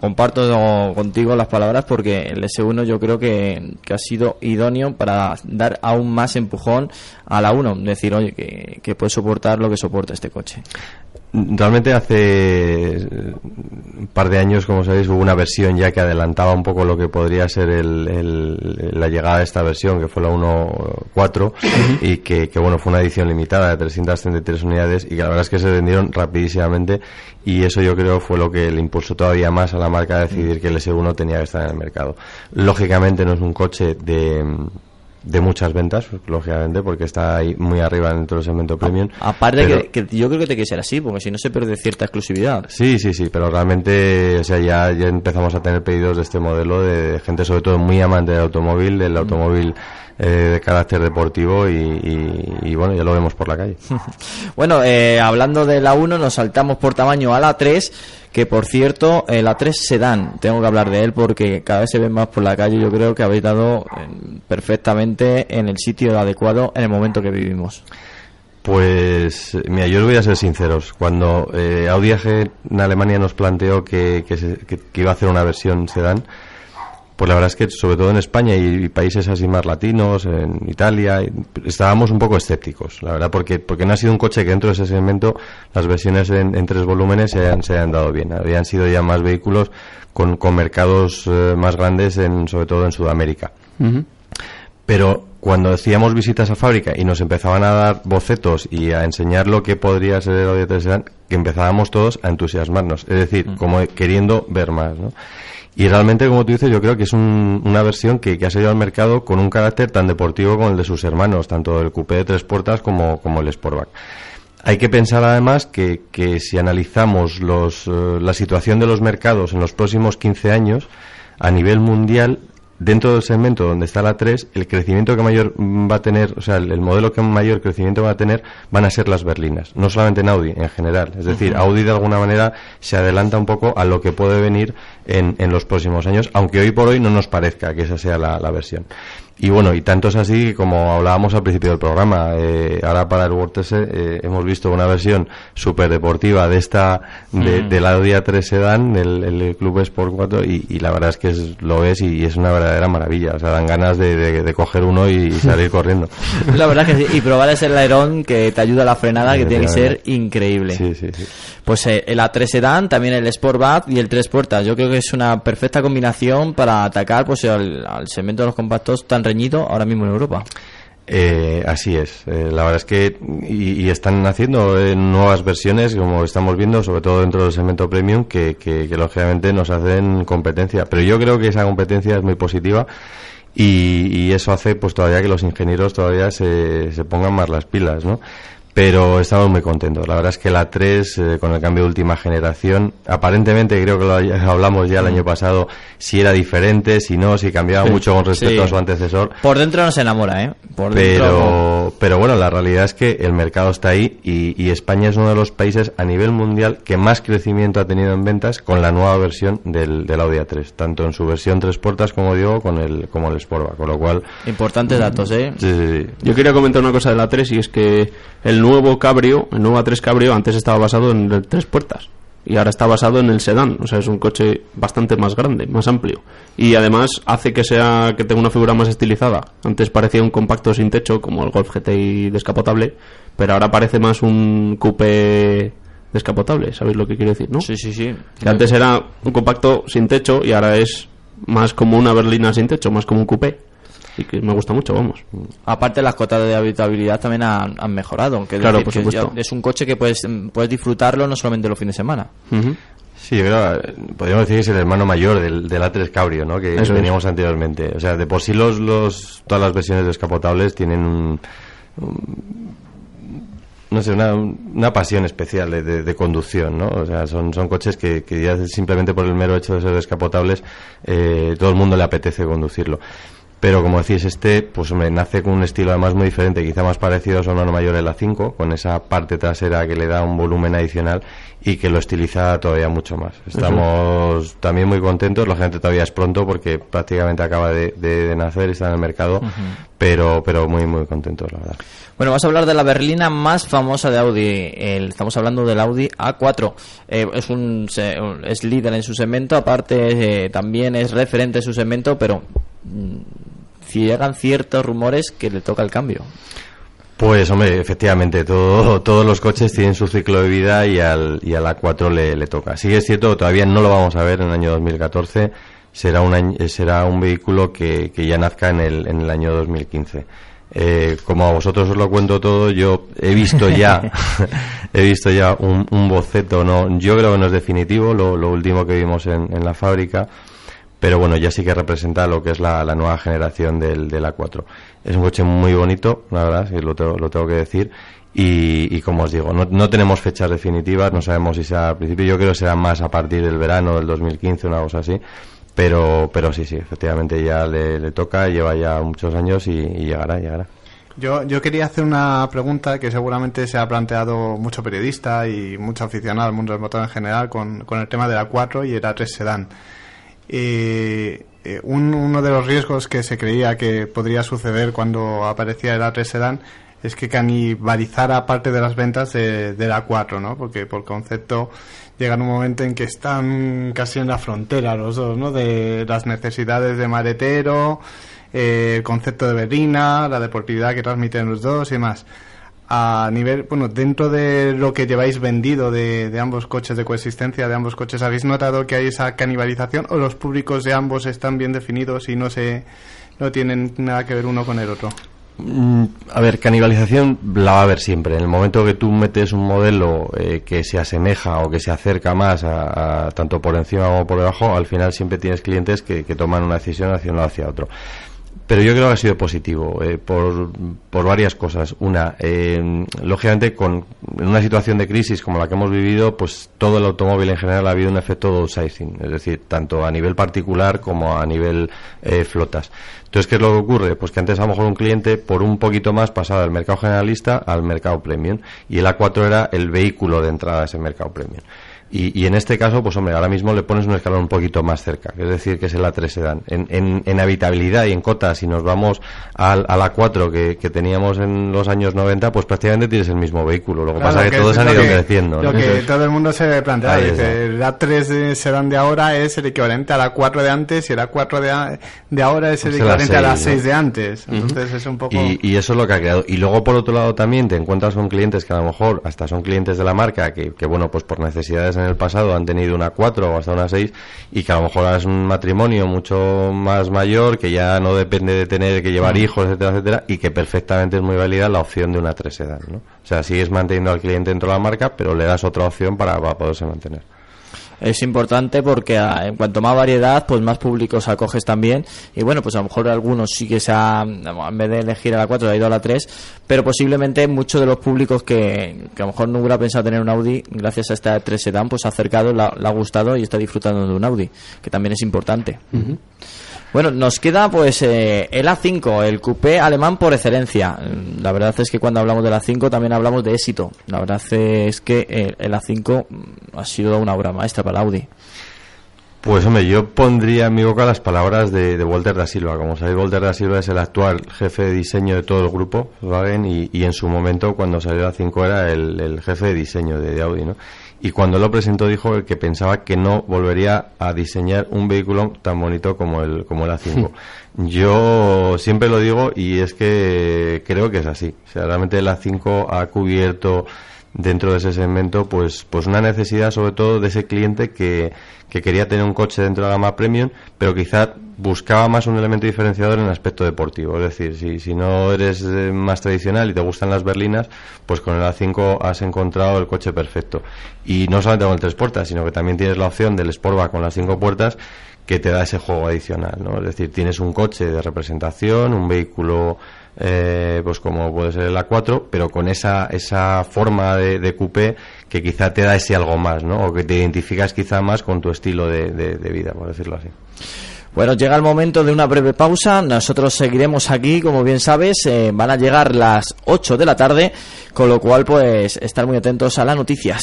Comparto contigo las palabras porque el S1 yo creo que, que ha sido idóneo para dar aún más empujón a la 1. Decir, oye, que, que puede soportar lo que soporta este coche. Realmente hace eh, un par de años, como sabéis, hubo una versión ya que adelantaba un poco lo que podría ser el- el- la llegada de esta versión, que fue la 1.4, y que, que, bueno, fue una edición limitada de 333 unidades y que la verdad es que se vendieron rapidísimamente y eso yo creo fue lo que le impulsó todavía más a la marca a decidir que el S1 tenía que estar en el mercado. Lógicamente no es un coche de de muchas ventas, pues, lógicamente, porque está ahí muy arriba dentro del segmento premium. Aparte pero- que, que yo creo que tiene que ser así, porque si no se pierde cierta exclusividad. Sí, sí, sí, pero realmente, o sea, ya, ya empezamos a tener pedidos de este modelo de gente sobre todo muy amante del automóvil, del automóvil eh, de carácter deportivo y, y- y, bueno, ya lo vemos por la calle. Bueno, eh, hablando de la 1, nos saltamos por tamaño a la 3, que por cierto, eh, la 3 Sedan, tengo que hablar de él porque cada vez se ven más por la calle, yo creo que habéis dado eh, perfectamente en el sitio adecuado en el momento que vivimos. Pues, mira, yo os voy a ser sinceros. Cuando eh, Audi AG en Alemania nos planteó que, que, se- que- que iba a hacer una versión sedán, pues la verdad es que sobre todo en España y, y países así más latinos, en Italia, estábamos un poco escépticos, la verdad, porque, porque no ha sido un coche que dentro de ese segmento las versiones en, en tres volúmenes se hayan, se hayan dado bien. Habían sido ya más vehículos con, con mercados eh, más grandes, en, sobre todo en Sudamérica. Pero cuando hacíamos visitas a fábrica y nos empezaban a dar bocetos y a enseñar lo que podría ser el Audi A3 Sedan, que empezábamos todos a entusiasmarnos, es decir, como queriendo ver más, ¿no? Y realmente, como tú dices, yo creo que es un- una versión que, que ha salido al mercado con un carácter tan deportivo como el de sus hermanos, tanto el coupé de tres puertas como, como el Sportback. Hay que pensar además que, que si analizamos los, eh, la situación de los mercados en los próximos 15 años, a nivel mundial, dentro del segmento donde está la 3, el crecimiento que mayor va a tener, o sea, el, el modelo que mayor crecimiento va a tener van a ser las berlinas, no solamente en Audi, en general. Es decir, Audi de alguna manera se adelanta un poco a lo que puede venir en, en los próximos años, aunque hoy por hoy no nos parezca que esa sea la, la versión. Y bueno, y tanto es así como hablábamos al principio del programa, eh, ahora para el World TS, eh, hemos visto una versión súper deportiva de esta, de, del Audi A3 Sedan, el, el Club Sport 4, y, y la verdad es que es- lo ves y, es una verdadera maravilla. O sea, dan ganas de, de- de coger uno y salir corriendo. La verdad que sí. Y probar ese alerón que te ayuda a la frenada, que tiene que ser increíble. Sí, sí, sí. Pues eh, el A3 Sedan, también el Sportback y el tres puertas. Yo creo que es una perfecta combinación para atacar pues al, segmento de los compactos tan reñido ahora mismo en Europa. Eh, así es. Eh, la verdad es que y, y están haciendo eh, nuevas versiones, como estamos viendo, sobre todo dentro del segmento premium, que, que, que lógicamente nos hacen competencia. Pero yo creo que esa competencia es muy positiva y, y eso hace pues todavía que los ingenieros todavía se, se pongan más las pilas, ¿no? Pero estamos muy contentos. La verdad es que la 3, eh, con el cambio de última generación, aparentemente creo que lo hablamos ya el año pasado, si era diferente, si no, si cambiaba mucho con respecto Sí. a su antecesor. Por dentro no se enamora, ¿eh? Por dentro, Pero, pero bueno, la realidad es que el mercado está ahí y, y España es uno de los países a nivel mundial que más crecimiento ha tenido en ventas con la nueva versión del, del Audi A3, tanto en su versión tres puertas, como digo, con el, como el Sportback, con lo cual... Importantes datos, ¿eh? Sí, sí, sí. Yo quería comentar una cosa de la 3 y es que el nuevo Cabrio, el nuevo A3 Cabrio, antes estaba basado en el tres puertas y ahora está basado en el sedán, o sea, es un coche bastante más grande, más amplio y además hace que sea que tenga una figura más estilizada. Antes parecía un compacto sin techo como el Golf GTI descapotable, pero ahora parece más un coupé descapotable, ¿sabéis lo que quiero decir, no? Sí, sí, sí. Que antes era un compacto sin techo y ahora es más como una berlina sin techo, más como un coupé. Y que me gusta mucho, vamos. Aparte las cotas de habitabilidad también han, han mejorado. Que es Claro, decir, por supuesto. ya es un coche que puedes, puedes disfrutarlo no solamente los fines de semana. Ujú. Sí, yo creo, eh, podríamos decir que es el hermano mayor del, del A3 Cabrio, ¿no? Que Eso es. teníamos anteriormente. O sea, de por sí los, los, todas las versiones descapotables tienen un, un- no sé, una, una pasión especial de, de- de conducción, ¿no? O sea, son, son coches que, que ya simplemente por el mero hecho de ser descapotables, eh, todo el mundo le apetece conducirlo. Pero como decís, este, pues hombre, nace con un estilo además muy diferente, quizá más parecido a su hermano mayor el A5, con esa parte trasera que le da un volumen adicional y que lo estiliza todavía mucho más. Estamos también muy contentos, la gente todavía es pronto porque prácticamente acaba de, de- de nacer está en el mercado, pero, pero muy, muy contentos, la verdad. Bueno, vamos a hablar de la berlina más famosa de Audi. El- estamos hablando del Audi A4. Eh, es un- es líder en su segmento, aparte eh, también es referente en su segmento, pero mm, llegan ciertos rumores que le toca el cambio. Pues hombre, efectivamente, todo, todos los coches tienen su ciclo de vida y al, y al A4 le, le toca. Sí es cierto, todavía no lo vamos a ver en el año 2014, será un, año- eh, será un vehículo que, que ya nazca en el, en el año 2015. Eh, como a vosotros os lo cuento todo, yo he visto ya, he visto ya un, un boceto, no, yo creo que no es definitivo, lo, lo último que vimos en, en la fábrica, pero bueno, ya sí que representa lo que es la, la nueva generación del, del A4. Es un coche muy bonito, la verdad, sí, lo, tengo, lo tengo que decir. Y, y como os digo, no, no tenemos fechas definitivas, no sabemos si será al principio, yo creo que será más a partir del verano del 2015, una cosa así. Pero, pero sí, sí, efectivamente ya le, le toca, lleva ya muchos años y, llegará, llegará. Yo, yo quería hacer una pregunta que seguramente se ha planteado mucho periodista y mucho aficionado al mundo del motor en general con, con el tema de la 4 y el A3 Sedan. Eh, eh, un- uno de los riesgos que se creía que podría suceder cuando aparecía el A3 Sedan es que canibalizara parte de las ventas de, de la 4, ¿no? Porque por concepto llega un momento en que están casi en la frontera los dos, ¿no? De las necesidades de maletero, eh, el concepto de berlina, la deportividad que transmiten los dos y demás. A nivel, bueno, dentro de lo que lleváis vendido de, ambos coches de coexistencia, de ambos coches, ¿habéis notado que hay esa canibalización o los públicos de ambos están bien definidos y no se no tienen nada que ver uno con el otro? Mm, A ver, canibalización la va a haber siempre. En el momento que tú metes un modelo eh, que se asemeja o que se acerca más a, tanto por encima como por debajo, al final siempre tienes clientes que, que toman una decisión hacia un lado hacia otro. Pero yo creo que ha sido positivo eh, por, por varias cosas. Una, eh, lógicamente, con, en una situación de crisis como la que hemos vivido, pues todo el automóvil en general ha habido un efecto downsizing, es decir, tanto a nivel particular como a nivel eh, flotas. Entonces, ¿qué es lo que ocurre? Pues que antes a lo mejor un cliente por un poquito más pasaba del mercado generalista al mercado premium y el A4 era el vehículo de entrada a ese mercado premium. Y, y en este caso, pues hombre, ahora mismo le pones un escalón un poquito más cerca, es decir, que es el A3 Sedan. En, en, en habitabilidad y en cotas, si nos vamos al, al A4 que, que teníamos en los años 90, pues prácticamente tienes el mismo vehículo. Lo que Claro, pasa es que, que todos es han ido creciendo. Lo ¿no? que todo el mundo se plantea, dice, el A3 de sedán de ahora es el equivalente a la 4 de antes y el A4 de, a- de ahora es el Es el equivalente a la A6, 6 ¿no? de antes. Entonces es un poco... Y, y eso es lo que ha creado. Y luego, por otro lado, también te encuentras con clientes que a lo mejor hasta son clientes de la marca, que, que bueno, pues por necesidades en el pasado han tenido una 4 o hasta una 6, y que a lo mejor ahora es un matrimonio mucho más mayor, que ya no depende de tener que llevar hijos, etcétera, etcétera, y que perfectamente es muy válida la opción de una 3 sedán, ¿no? O sea, sigues manteniendo al cliente dentro de la marca, pero le das otra opción para, para poderse mantener. Es importante porque ah, en cuanto más variedad, pues más públicos acoges también. Y bueno, pues a lo mejor algunos sí que se ha, en vez de elegir a la 4, ha ido a la 3, pero posiblemente muchos de los públicos que, a lo mejor no hubiera pensado tener un Audi, gracias a esta 3 Sedan, pues ha acercado, le ha gustado y está disfrutando de un Audi, que también es importante. Bueno, nos queda pues eh, el A5, el coupé alemán por excelencia. La verdad es que cuando hablamos del A5 también hablamos de éxito. La verdad es que el A5 mm, ha sido una obra maestra para Audi. Pues hombre, yo pondría en mi boca las palabras de, de Walter da Silva. Como sabéis, Walter da Silva es el actual jefe de diseño de todo el grupo Volkswagen y, en su momento, cuando salió la 5, era el, el jefe de diseño de, de Audi, ¿no? Y cuando lo presentó dijo que pensaba que no volvería a diseñar un vehículo tan bonito como el, como el A5. Yo siempre lo digo y es que creo que es así. O sea, realmente el A5 ha cubierto dentro de ese segmento pues pues una necesidad sobre todo de ese cliente que, que quería tener un coche dentro de la gama premium pero quizá buscaba más un elemento diferenciador en el aspecto deportivo es decir si, si no eres eh, más tradicional y te gustan las berlinas pues con el A5 has encontrado el coche perfecto y no solamente con el tres puertas sino que también tienes la opción del Sportback con las cinco puertas que te da ese juego adicional, ¿no? Es decir, tienes un coche de representación, un vehículo, eh, pues como puede ser el A4, pero con esa, esa forma de, de coupé que quizá te da ese algo más, ¿no? O que te identificas quizá más con tu estilo de, de- de vida, por decirlo así. Bueno, llega el momento de una breve pausa. Nosotros seguiremos aquí, como bien sabes, eh, van a llegar las 8 de la tarde, con lo cual, pues, estar muy atentos a las noticias.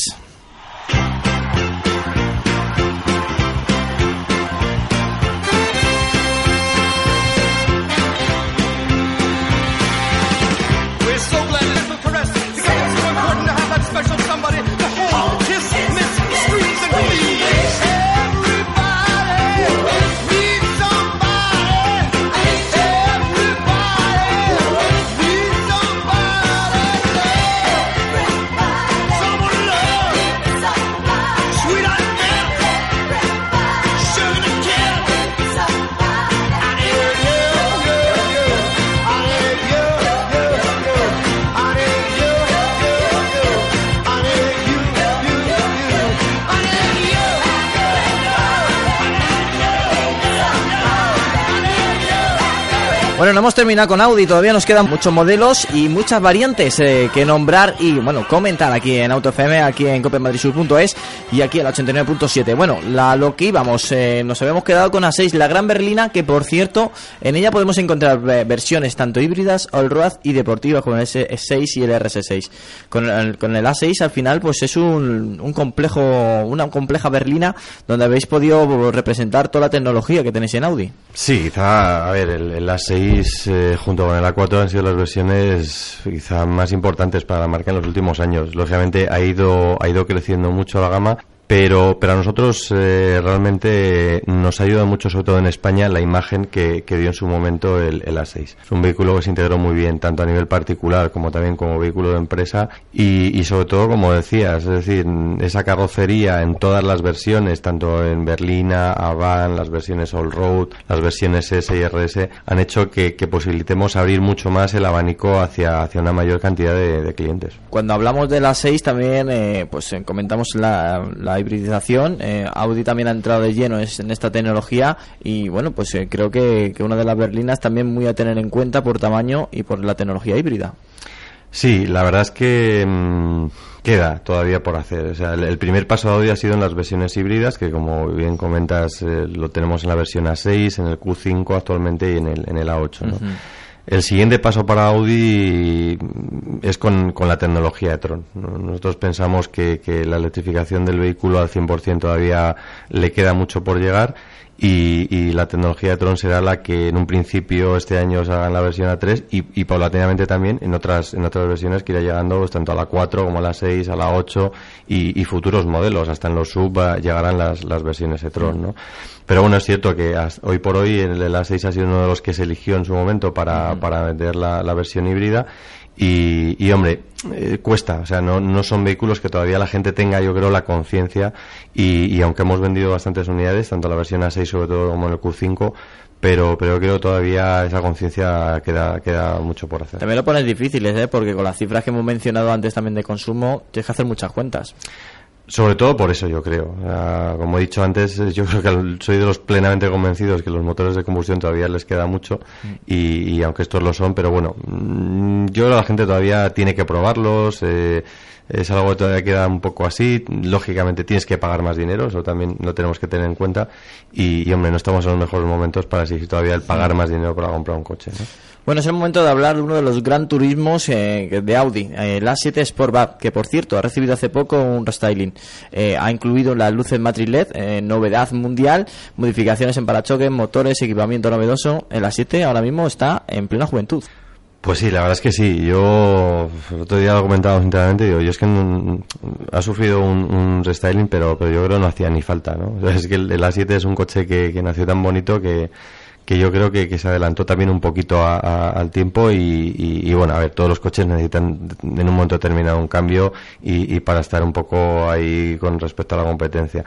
Bueno, no hemos terminado con Audi, todavía nos quedan muchos modelos y muchas variantes eh, que nombrar y, bueno, comentar aquí en Auto FM, aquí en copenmadridsur.es y aquí en la 89.7. Bueno, la, lo que íbamos, eh, nos habíamos quedado con A6, la gran berlina, que por cierto, en ella podemos encontrar eh, versiones tanto híbridas, all-road y deportivas como el S6 y el RS6. Con el, con el A6 al final, pues es un, un complejo, una compleja berlina donde habéis podido representar toda la tecnología que tenéis en Audi. Sí, quizá, a ver, el, el A6 eh, junto con el A4 han sido las versiones quizá más importantes para la marca en los últimos años. Lógicamente ha ido, ha ido creciendo mucho la gama pero, pero a nosotros eh, realmente nos ayuda mucho, sobre todo en España, la imagen que, que dio en su momento el, el A6. Es un vehículo que se integró muy bien, tanto a nivel particular como también como vehículo de empresa y, y sobre todo, como decías, es decir, esa carrocería en todas las versiones, tanto en Berlina, Avan, las versiones All-Road, las versiones S y RS, han hecho que, que posibilitemos abrir mucho más el abanico hacia, hacia una mayor cantidad de, de clientes. Cuando hablamos de la 6 también eh, pues eh, comentamos la, la hibridización. Eh, Audi también ha entrado de lleno en esta tecnología y bueno, pues eh, creo que, que una de las berlinas también muy a tener en cuenta por tamaño y por la tecnología híbrida. Sí, la verdad es que mm, queda todavía por hacer. O sea, el, el primer paso de Audi ha sido en las versiones híbridas, que como bien comentas, eh, lo tenemos en la versión A6, en el Q5 actualmente y en el, en el A8. ¿no? El siguiente paso para Audi es con, la tecnología de Tron. ¿no? Nosotros pensamos que, que la electrificación del vehículo al 100% todavía le queda mucho por llegar y, y la tecnología de Tron será la que en un principio este año se haga en la versión A3 y, y paulatinamente también en otras en otras versiones que irá llegando pues, tanto a la 4 como a la 6, a la 8 y, y futuros modelos. Hasta en los sub llegarán las, las versiones de Tron, ¿no? Pero bueno, es cierto que hoy por hoy el, el A6 ha sido uno de los que se eligió en su momento para, para vender la, la versión híbrida y, y, hombre, eh, cuesta, o sea, no, no son vehículos que todavía la gente tenga, yo creo, la conciencia y, y aunque hemos vendido bastantes unidades, tanto la versión A6 sobre todo como en el Q5, pero, pero creo que todavía esa conciencia queda, queda mucho por hacer. También lo pones difíciles, ¿eh? porque con las cifras que hemos mencionado antes también de consumo, tienes que hacer muchas cuentas. Sobre todo por eso yo creo. Como he dicho antes, eh, yo creo que soy de los plenamente convencidos que los motores de combustión todavía les queda mucho y, y aunque estos lo son, pero bueno, mm, yo creo que la gente todavía tiene que probarlos. eh, es algo que todavía queda un poco así. Lógicamente tienes que pagar más dinero, eso también lo tenemos que tener en cuenta. Y, y, hombre, no estamos en los mejores momentos para exigir todavía el pagar más dinero para comprar un coche. ¿no? Bueno, es el momento de hablar de uno de los gran turismos eh, de Audi, eh, el A7 Sportback, que por cierto ha recibido hace poco un restyling. Eh, ha incluido las luces matriz LED, eh, novedad mundial, modificaciones en parachoques, motores, equipamiento novedoso. El A7 ahora mismo está en plena juventud. Pues sí, la verdad es que sí. Yo el otro día lo comentaba sinceramente, digo, yo es que ha sufrido un, restyling, pero, pero yo creo que no hacía ni falta, ¿no? Es que el, el A7 es un coche que nació tan bonito que, que yo creo que, se adelantó también un poquito a- al tiempo y, y- y, bueno, a ver, todos los coches necesitan en un momento determinado un cambio y, y para estar un poco ahí con respecto a la competencia.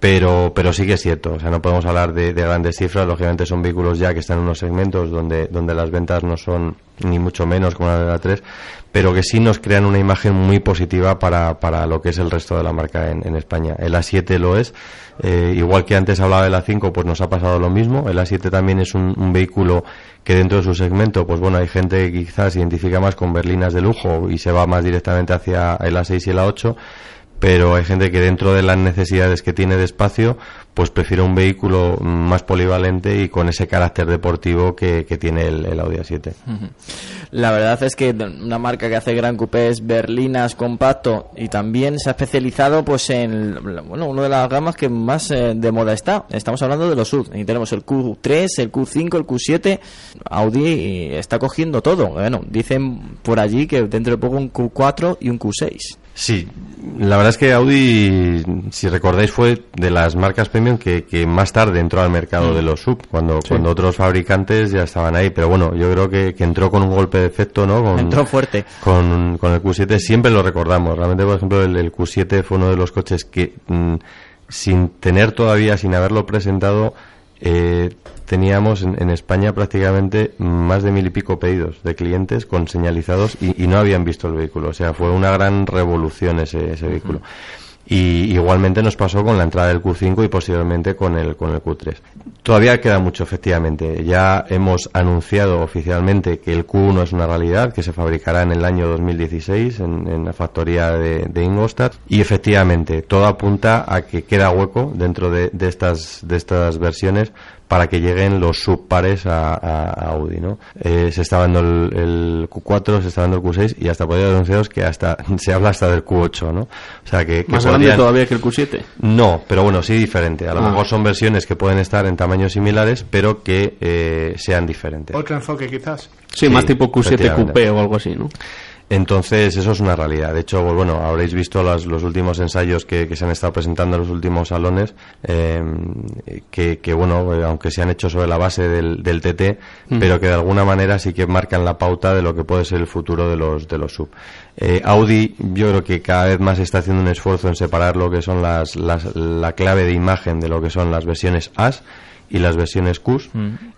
Pero, pero sí que es cierto, o sea, no podemos hablar de, de grandes cifras, lógicamente son vehículos ya que están en unos segmentos donde, donde las ventas no son ni mucho menos como la de la 3, pero que sí nos crean una imagen muy positiva para, para lo que es el resto de la marca en, en España. El A7 lo es, eh, igual que antes hablaba del A5, pues nos ha pasado lo mismo, el A7 también es un, un vehículo que dentro de su segmento, pues bueno, hay gente que quizás se identifica más con berlinas de lujo y se va más directamente hacia el A6 y el A8, pero hay gente que dentro de las necesidades que tiene de espacio, pues prefiere un vehículo más polivalente y con ese carácter deportivo que, tiene el, Audi A7. La verdad es que una marca que hace gran coupés, berlinas, compacto y también se ha especializado pues en bueno, una de las gamas que más eh, de moda está. Estamos hablando de los SUV. Y tenemos el Q3, el Q5, el Q7. Audi está cogiendo todo. Bueno, dicen por allí que dentro de poco un Q4 y un Q6. Sí, la verdad es que Audi, si recordáis, fue de las marcas premium que, que más tarde entró al mercado de los sub, cuando, cuando otros fabricantes ya estaban ahí. Pero bueno, yo creo que, que entró con un golpe de efecto, ¿no? Con, Entró fuerte. Con, con el Q7 siempre lo recordamos. Realmente, por ejemplo, el, el Q7 fue uno de los coches que, mm, sin tener todavía, sin haberlo presentado, eh, teníamos en, en España prácticamente más de mil y pico pedidos de clientes con señalizados y, y no habían visto el vehículo. O sea, fue una gran revolución ese, ese vehículo. Y igualmente nos pasó con la entrada del Q5 y posteriormente con el, con el Q3. Todavía queda mucho, efectivamente. Ya hemos anunciado oficialmente que el Q1 es una realidad, que se fabricará en el año 2016 en, en la factoría de, de Ingolstadt. Y efectivamente, todo apunta a que queda hueco dentro de, de estas, de estas versiones para que lleguen los subpares a, a- a Audi, ¿no? Eh, se está dando el, el Q4, se está dando el Q6 y hasta podría anunciaros que hasta se habla hasta del Q8, ¿no? O sea que, que Más grande todavía que el Q7. no, pero bueno, sí diferente. A lo Ah. mejor son versiones que pueden estar en tamaños similares, pero que eh, sean diferentes. Otro enfoque quizás. Sí, Sí, más tipo Q7 efectivamente. Coupé o algo así, ¿no? Entonces, eso es una realidad. De hecho, pues, bueno, habréis visto las- los últimos ensayos que, que se han estado presentando en los últimos salones, eh, que, que, bueno, eh, aunque se han hecho sobre la base del, del TT, pero que de alguna manera sí que marcan la pauta de lo que puede ser el futuro de los, de los sub. Eh, Audi, yo creo que cada vez más está haciendo un esfuerzo en separar lo que son las, las- la clave de imagen de lo que son las versiones AS y las versiones QS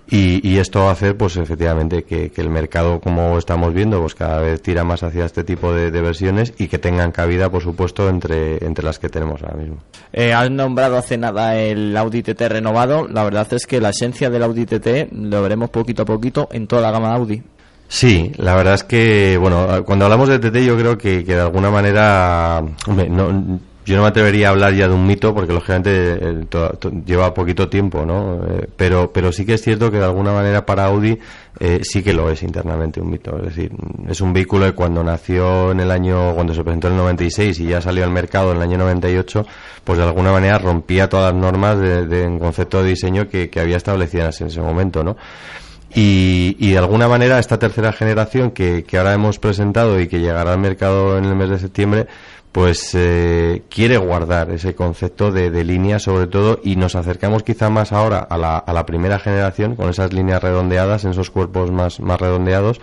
y, y esto va a hacer pues efectivamente que, que el mercado como estamos viendo pues cada vez tira más hacia este tipo de, de versiones y que tengan cabida por supuesto entre, entre las que tenemos ahora mismo Eh, has nombrado hace nada el Audi TT renovado. La verdad es que la esencia del Audi TT lo veremos poquito a poquito en toda la gama Audi. Sí, la verdad es que, bueno, cuando hablamos de TT yo creo que, que de alguna manera, hombre, no, yo no me atrevería a hablar ya de un mito porque lógicamente lleva poquito tiempo, ¿no? Eh, pero, pero sí que es cierto que de alguna manera para Audi eh, sí que lo es internamente un mito. Es decir, es un vehículo que cuando nació en el año, cuando se presentó en el 96 y ya salió al mercado en el año 98, pues de alguna manera rompía todas las normas de, de concepto de diseño que, que había establecidas en ese momento, ¿no? Y, y de alguna manera esta tercera generación que, que ahora hemos presentado y que llegará al mercado en el mes de septiembre, pues eh, quiere guardar ese concepto de, de línea sobre todo y nos acercamos quizá más ahora a la, a la primera generación con esas líneas redondeadas, en esos cuerpos más, más redondeados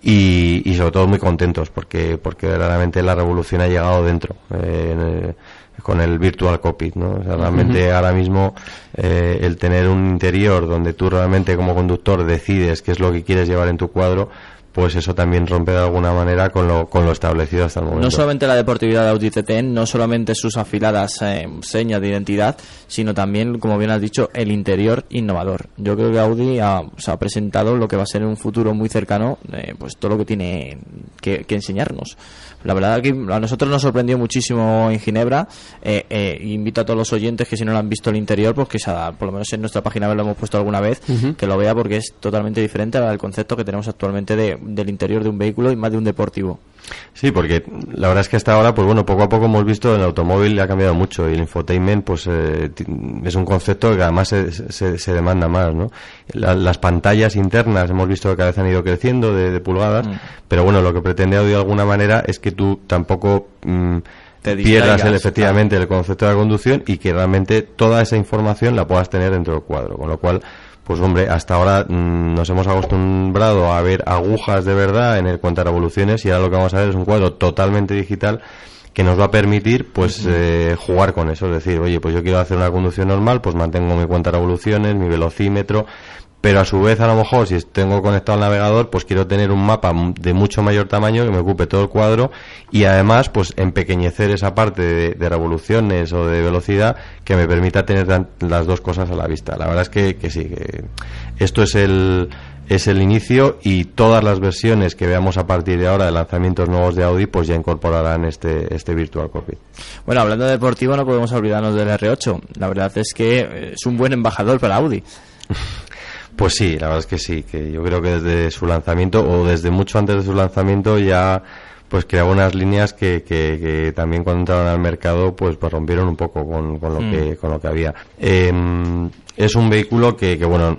y, y sobre todo muy contentos porque, porque verdaderamente la revolución ha llegado dentro. eh, con el virtual cockpit, ¿no? O sea, realmente ahora mismo eh, el tener un interior donde tú realmente como conductor decides qué es lo que quieres llevar en tu cuadro, pues eso también rompe de alguna manera con lo, con lo establecido hasta el momento. No solamente la deportividad de Audi TT, no solamente sus afiladas eh, señas de identidad, sino también, como bien has dicho, el interior innovador. Yo creo que Audi ha, se ha presentado lo que va a ser en un futuro muy cercano, eh, pues todo lo que tiene que, que enseñarnos. La verdad que a nosotros nos sorprendió muchísimo en Ginebra. Eh, eh, invito a todos los oyentes que si no lo han visto el interior, pues que por lo menos en nuestra página web lo hemos puesto alguna vez, que lo vea porque es totalmente diferente al concepto que tenemos actualmente de, del interior de un vehículo y más de un deportivo. Sí, porque la verdad es que hasta ahora, pues bueno, poco a poco hemos visto el automóvil ha cambiado mucho y el infotainment, pues eh, es un concepto que además se, se, se demanda más, ¿no? La- las pantallas internas hemos visto que cada vez han ido creciendo de, de pulgadas, pero bueno, lo que pretende Audi de alguna manera es que tú tampoco mm, Te pierdas el, efectivamente el concepto de la conducción y que realmente toda esa información la puedas tener dentro del cuadro, con lo cual pues hombre, hasta ahora mm, nos hemos acostumbrado a ver agujas de verdad en el cuenta revoluciones y ahora lo que vamos a ver es un cuadro totalmente digital que nos va a permitir pues eh, jugar con eso, es decir, oye, pues yo quiero hacer una conducción normal, pues mantengo mi cuenta revoluciones, mi velocímetro, pero a su vez a lo mejor si tengo conectado al navegador pues quiero tener un mapa de mucho mayor tamaño que me ocupe todo el cuadro y además pues empequeñecer esa parte de, de revoluciones o de velocidad que me permita tener las dos cosas a la vista la verdad es que, que sí que esto es el es el inicio y todas las versiones que veamos a partir de ahora de lanzamientos nuevos de Audi pues ya incorporarán este este virtual cockpit Bueno, hablando de deportivo, no podemos olvidarnos del R8. La verdad es que es un buen embajador para Audi. Pues sí, la verdad es que sí, que yo creo que desde su lanzamiento o desde mucho antes de su lanzamiento ya pues creaba unas líneas que, que, que también cuando entraron al mercado pues, pues rompieron un poco con, con lo que con lo que había. Eh, es un vehículo que, que bueno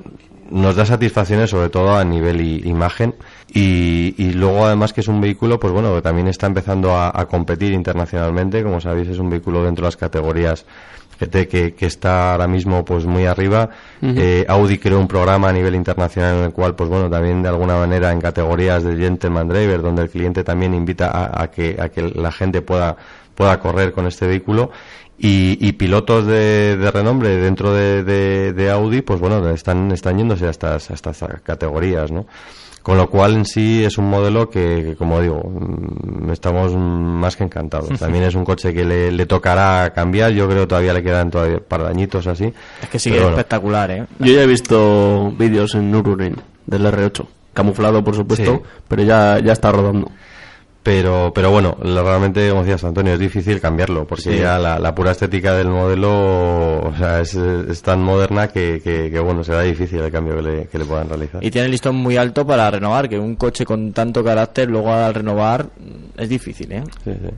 nos da satisfacciones sobre todo a nivel i- imagen y, y luego además que es un vehículo pues bueno que también está empezando a, a competir internacionalmente como sabéis es un vehículo dentro de las categorías GT que, que está ahora mismo pues muy arriba. Eh, Audi creó un programa a nivel internacional en el cual pues bueno también de alguna manera en categorías de gentleman driver donde el cliente también invita a, a que a que la gente pueda pueda correr con este vehículo. Y, y pilotos de, de renombre dentro de, de- de Audi pues bueno están están yéndose a estas, a estas categorías no con lo cual en sí es un modelo que, que, como digo mm, estamos más que encantados también es un coche que le, le tocará cambiar yo creo todavía le quedan todavía un par de añitos así Es que sigue bueno. espectacular, ¿eh? Yo ya he visto vídeos en Nürburgring del R8, camuflado por supuesto, Sí. pero ya, ya está rodando. Pero pero bueno realmente como decías Antonio es difícil cambiarlo porque ya la, la pura estética del modelo o sea es, es tan moderna que, que, que, bueno será difícil el cambio que le, que le puedan realizar Y tiene el listón muy alto para renovar, que un coche con tanto carácter luego al renovar es difícil, ¿eh? Sí, sí.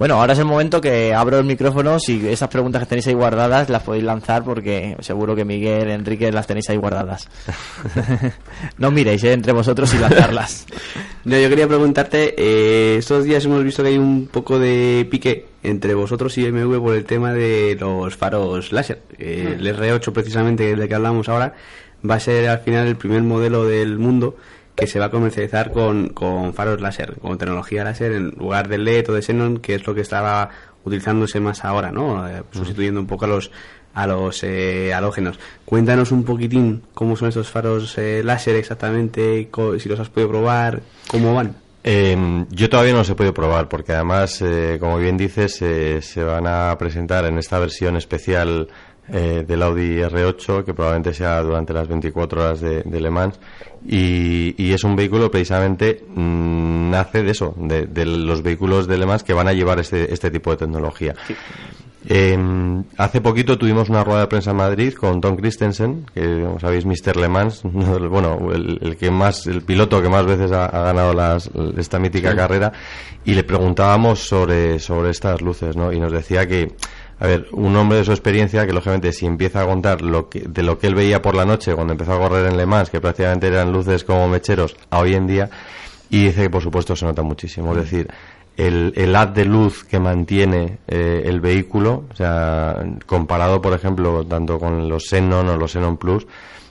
Bueno, ahora es el momento que abro el micrófono. Si esas preguntas que tenéis ahí guardadas las podéis lanzar porque seguro que Miguel, Enrique las tenéis ahí guardadas. no miréis ¿eh? entre vosotros y lanzarlas. No, yo quería preguntarte, eh, estos días hemos visto que hay un poco de pique entre vosotros y MV por el tema de los faros láser. Eh, El R8 precisamente, del que hablamos ahora, va a ser al final el primer modelo del mundo que se va a comercializar con, con faros láser, con tecnología láser en lugar del LED o de Xenon, que es lo que estaba utilizándose más ahora, ¿no? Eh, sustituyendo un poco a los a los eh, halógenos. Cuéntanos un poquitín cómo son estos faros eh, láser exactamente, si los has podido probar, cómo van. Eh, yo todavía no los he podido probar porque además, eh, como bien dices, se van a presentar en esta versión especial eh, del Audi R8 que probablemente sea durante las 24 horas de, de Le Mans y, y es un vehículo precisamente mm, nace de eso, de, de los vehículos de Le Mans que van a llevar este, este tipo de tecnología. Eh, hace poquito tuvimos una rueda de prensa en Madrid con Tom Christensen, que como sabéis, Mr. Le Mans, bueno, el, el que más, el piloto que más veces ha, ha ganado las- esta mítica carrera, y le preguntábamos sobre, sobre estas luces, ¿no? Y nos decía que, a ver, un hombre de su experiencia, que lógicamente si empieza a contar lo que, de lo que él veía por la noche cuando empezó a correr en Le Mans, que prácticamente eran luces como mecheros, a hoy en día, y dice que por supuesto se nota muchísimo. Es decir, el, el haz de luz que mantiene eh, el vehículo, o sea, comparado, por ejemplo, tanto con los Xenon o los Xenon Plus,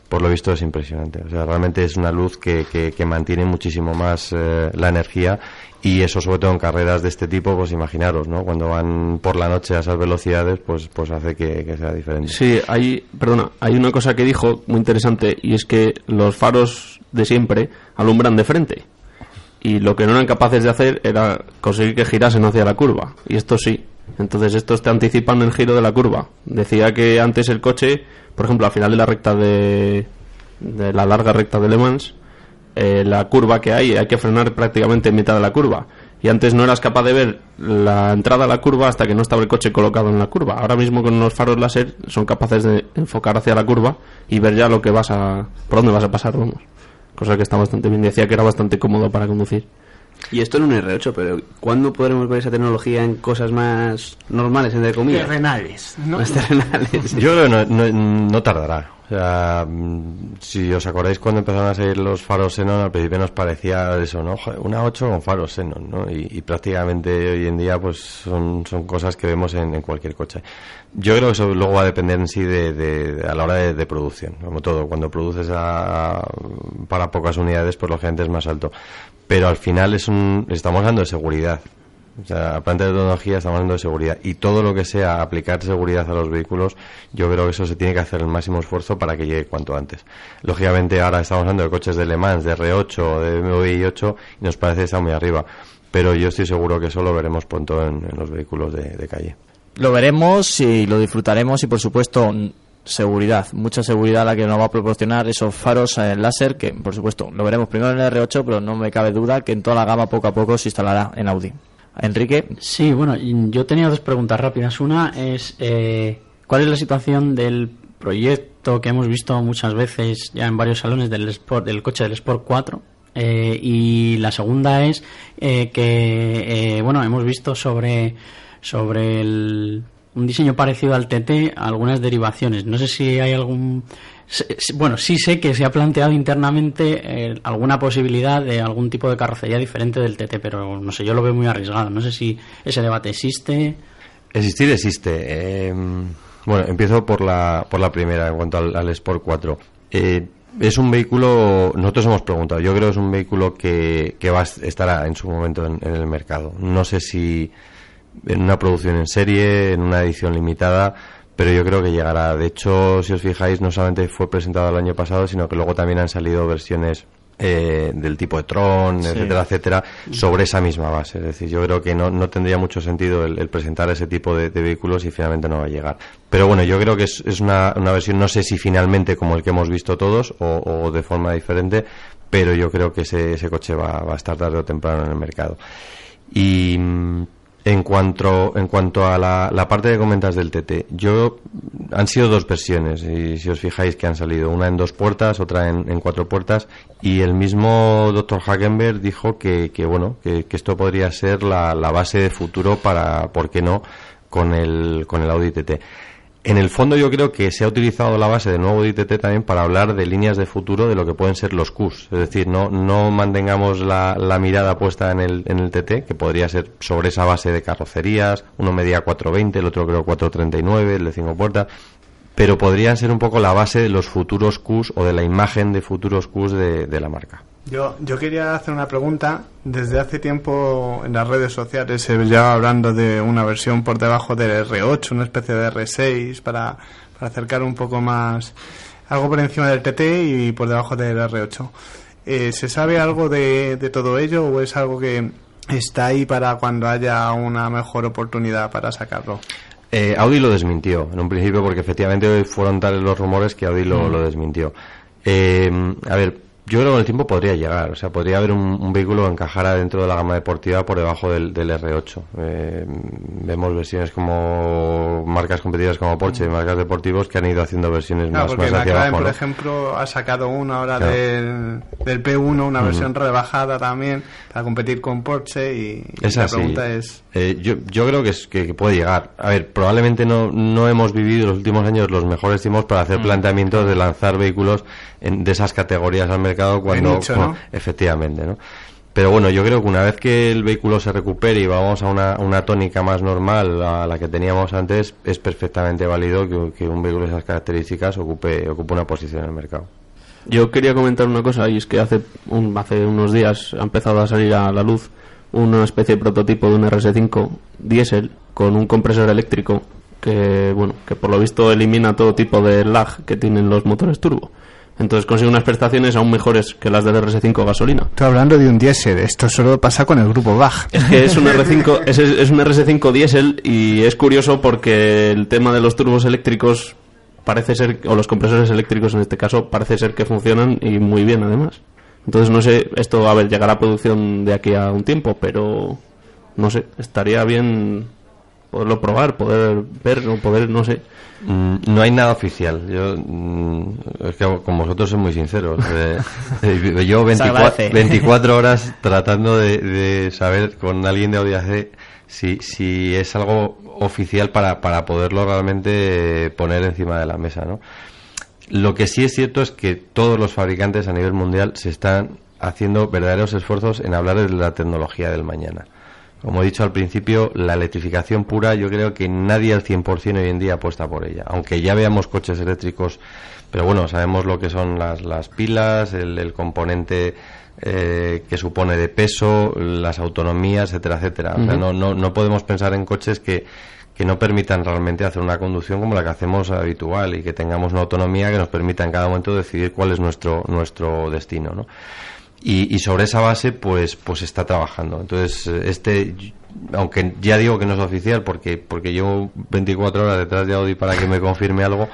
por lo visto es impresionante. O sea, realmente es una luz que, que, mantiene muchísimo más eh, la energía y eso sobre todo en carreras de este tipo, pues imaginaros, ¿no? Cuando van por la noche a esas velocidades, pues, pues hace que, que sea diferente. Sí, hay, perdona, hay una cosa que dijo muy interesante y es que los faros de siempre alumbran de frente. Y lo que no eran capaces de hacer era conseguir que girasen hacia la curva. Y esto sí. Entonces estos te anticipan el giro de la curva. Decía que antes el coche, por ejemplo, al final de la recta de, de la larga recta de Le Mans, eh, la curva que hay, hay que frenar prácticamente en mitad de la curva. Y antes no eras capaz de ver la entrada a la curva hasta que no estaba el coche colocado en la curva. Ahora mismo con los faros láser son capaces de enfocar hacia la curva y ver ya lo que vas a, por dónde vas a pasar, vamos. Cosa que está bastante bien. Decía que era bastante cómodo para conducir. Y esto en un R8, pero ¿cuándo podremos ver esa tecnología en cosas más normales, entre comillas? Terrenales, ¿no? Más terrenales. Yo creo que no, no, no tardará. O sea, si os acordáis cuando empezaron a salir los faros Xenon, al principio nos parecía eso, ¿no? Una 8 con faros Xenon, ¿no? Y, y prácticamente hoy en día, pues son, son cosas que vemos en, en cualquier coche. Yo creo que eso luego va a depender en sí de, de- de- a la hora de, de producción, como todo. Cuando produces a- para pocas unidades, pues lógicamente es más alto. Pero al final es un, estamos hablando de seguridad. O sea, aparte de tecnología, estamos hablando de seguridad. Y todo lo que sea aplicar seguridad a los vehículos, yo creo que eso se tiene que hacer el máximo esfuerzo para que llegue cuanto antes. Lógicamente, ahora estamos hablando de coches de Le Mans, de R8, de BMW i8, y nos parece que está muy arriba. Pero yo estoy seguro que eso lo veremos pronto en, en los vehículos de, calle. Lo veremos y lo disfrutaremos y por supuesto seguridad, mucha seguridad la que nos va a proporcionar esos faros eh, láser que por supuesto lo veremos primero en el R8 pero no me cabe duda que en toda la gama poco a poco se instalará en Audi. Enrique, Sí, bueno, yo tenía dos preguntas rápidas. Una es, eh, ¿cuál es la situación del proyecto que hemos visto muchas veces ya en varios salones del, Sport, del coche del Sport 4? Eh, y la segunda es eh, que, bueno, hemos visto sobre, sobre el- un diseño parecido al TT algunas derivaciones. No sé si hay algún... Bueno, sí sé que se ha planteado internamente eh, alguna posibilidad de algún tipo de carrocería diferente del TT, pero no sé, yo lo veo muy arriesgado. No sé si ese debate existe. Existir existe. Eh, bueno, empiezo por la, por la primera en cuanto al, Sport 4. Eh, es un vehículo, nosotros hemos preguntado, yo creo que es un vehículo que, que va a est- estará en su momento en, en el mercado. No sé si en una producción en serie, en una edición limitada, pero yo creo que llegará. De hecho, si os fijáis, no solamente fue presentado el año pasado, sino que luego también han salido versiones eh, del tipo de Tron, etcétera, etcétera, sobre esa misma base. Es decir, yo creo que no, no tendría mucho sentido el, el presentar ese tipo de, de vehículos si finalmente no va a llegar. Pero bueno, yo creo que es, es una, una versión, no sé si finalmente como el que hemos visto todos o, o de forma diferente, pero yo creo que ese, ese coche va, va a estar tarde o temprano en el mercado. Y mm, en cuanto, en cuanto a la, la parte que comentas del TT, yo han sido dos versiones, y si os fijáis que han salido una en dos puertas, otra en, cuatro puertas, y el mismo Dr. Hagenberg dijo que, que bueno, que, que esto podría ser la, la base de futuro para, ¿por qué no?, con el, con el Audi TT. En el fondo yo creo que se ha utilizado la base del nuevo ITT también para hablar de líneas de futuro de lo que pueden ser los Qs. Es decir, no, no mantengamos la, la mirada puesta en el, en el TT, que podría ser sobre esa base de carrocerías, uno medía 420, el otro creo 439, el de cinco puertas, pero podrían ser un poco la base de los futuros Qs o de la imagen de futuros Qs de, de la marca. Yo, yo quería hacer una pregunta. Desde hace tiempo en las redes sociales se lleva hablando de una versión por debajo del R8, una especie de R6, para, para acercar un poco más, algo por encima del TT y por debajo del R8. Eh, ¿Se sabe algo de, de todo ello o es algo que está ahí para cuando haya una mejor oportunidad para sacarlo? Eh, Audi lo desmintió en un principio porque efectivamente fueron tales los rumores que Audi lo, lo desmintió. Eh, a ver, yo creo que el tiempo podría llegar, o sea, podría haber un, un vehículo que encajara dentro de la gama deportiva por debajo del, del R8. Eh, vemos versiones como marcas competitivas como Porsche y marcas deportivos que han ido haciendo versiones Claro, más, porque más hacia McLaren, abajo. por ¿no? ejemplo, ha sacado uno ahora Claro. del, del P1, una versión rebajada también, para competir con Porsche y, y Es la pregunta es... Eh, yo, yo creo que, es, que, que puede llegar. A ver, probablemente no, no hemos vivido los últimos años los mejores tiempos para Mm. hacer planteamientos de lanzar vehículos en- de esas categorías al mercado cuando... nicho, cuando- ¿no? Efectivamente, ¿no? Pero bueno, yo creo que una vez que el vehículo se recupere y vamos a una, una tónica más normal a la que teníamos antes, es perfectamente válido que, que un vehículo de esas características ocupe, ocupe una posición en el mercado. Yo quería comentar una cosa y es que hace, un- hace unos días ha empezado a salir a la luz una especie de prototipo de un RS5 diésel con un compresor eléctrico que, bueno, que por lo visto elimina todo tipo de lag que tienen los motores turbo. Entonces consigue unas prestaciones aún mejores que las del RS5 gasolina. Estoy hablando de un diésel, esto solo pasa con el grupo Bach. Es que es un R5, es, es un RS5 diésel y es curioso porque el tema de los turbos eléctricos parece ser, o los compresores eléctricos en este caso, parece ser que funcionan y muy bien además. Entonces no sé, esto a ver, llegará a producción de aquí a un tiempo, pero no sé, estaría bien poderlo probar, poder ver o poder, no sé. Mm, No hay nada oficial. Yo, mm, es que con vosotros soy muy sincero. Eh, eh, yo 24, agradece. 24 horas tratando de, de saber con alguien de Audi AC si, si es algo oficial para, para poderlo realmente eh, poner encima de la mesa, ¿no? Lo que sí es cierto es que todos los fabricantes a nivel mundial se están haciendo verdaderos esfuerzos en hablar de la tecnología del mañana. Como he dicho al principio, la electrificación pura yo creo que nadie al 100% hoy en día apuesta por ella. Aunque ya veamos coches eléctricos, pero bueno, sabemos lo que son las, las pilas, el, el componente eh, que supone de peso, las autonomías, etcétera, etcétera. O sea, no, no, no podemos pensar en coches que, que no permitan realmente hacer una conducción como la que hacemos habitual y que tengamos una autonomía que nos permita en cada momento decidir cuál es nuestro, nuestro destino, ¿no? Y, y sobre esa base pues pues está trabajando. Entonces este aunque ya digo que no es oficial porque porque llevo 24 horas detrás de Audi para que me confirme algo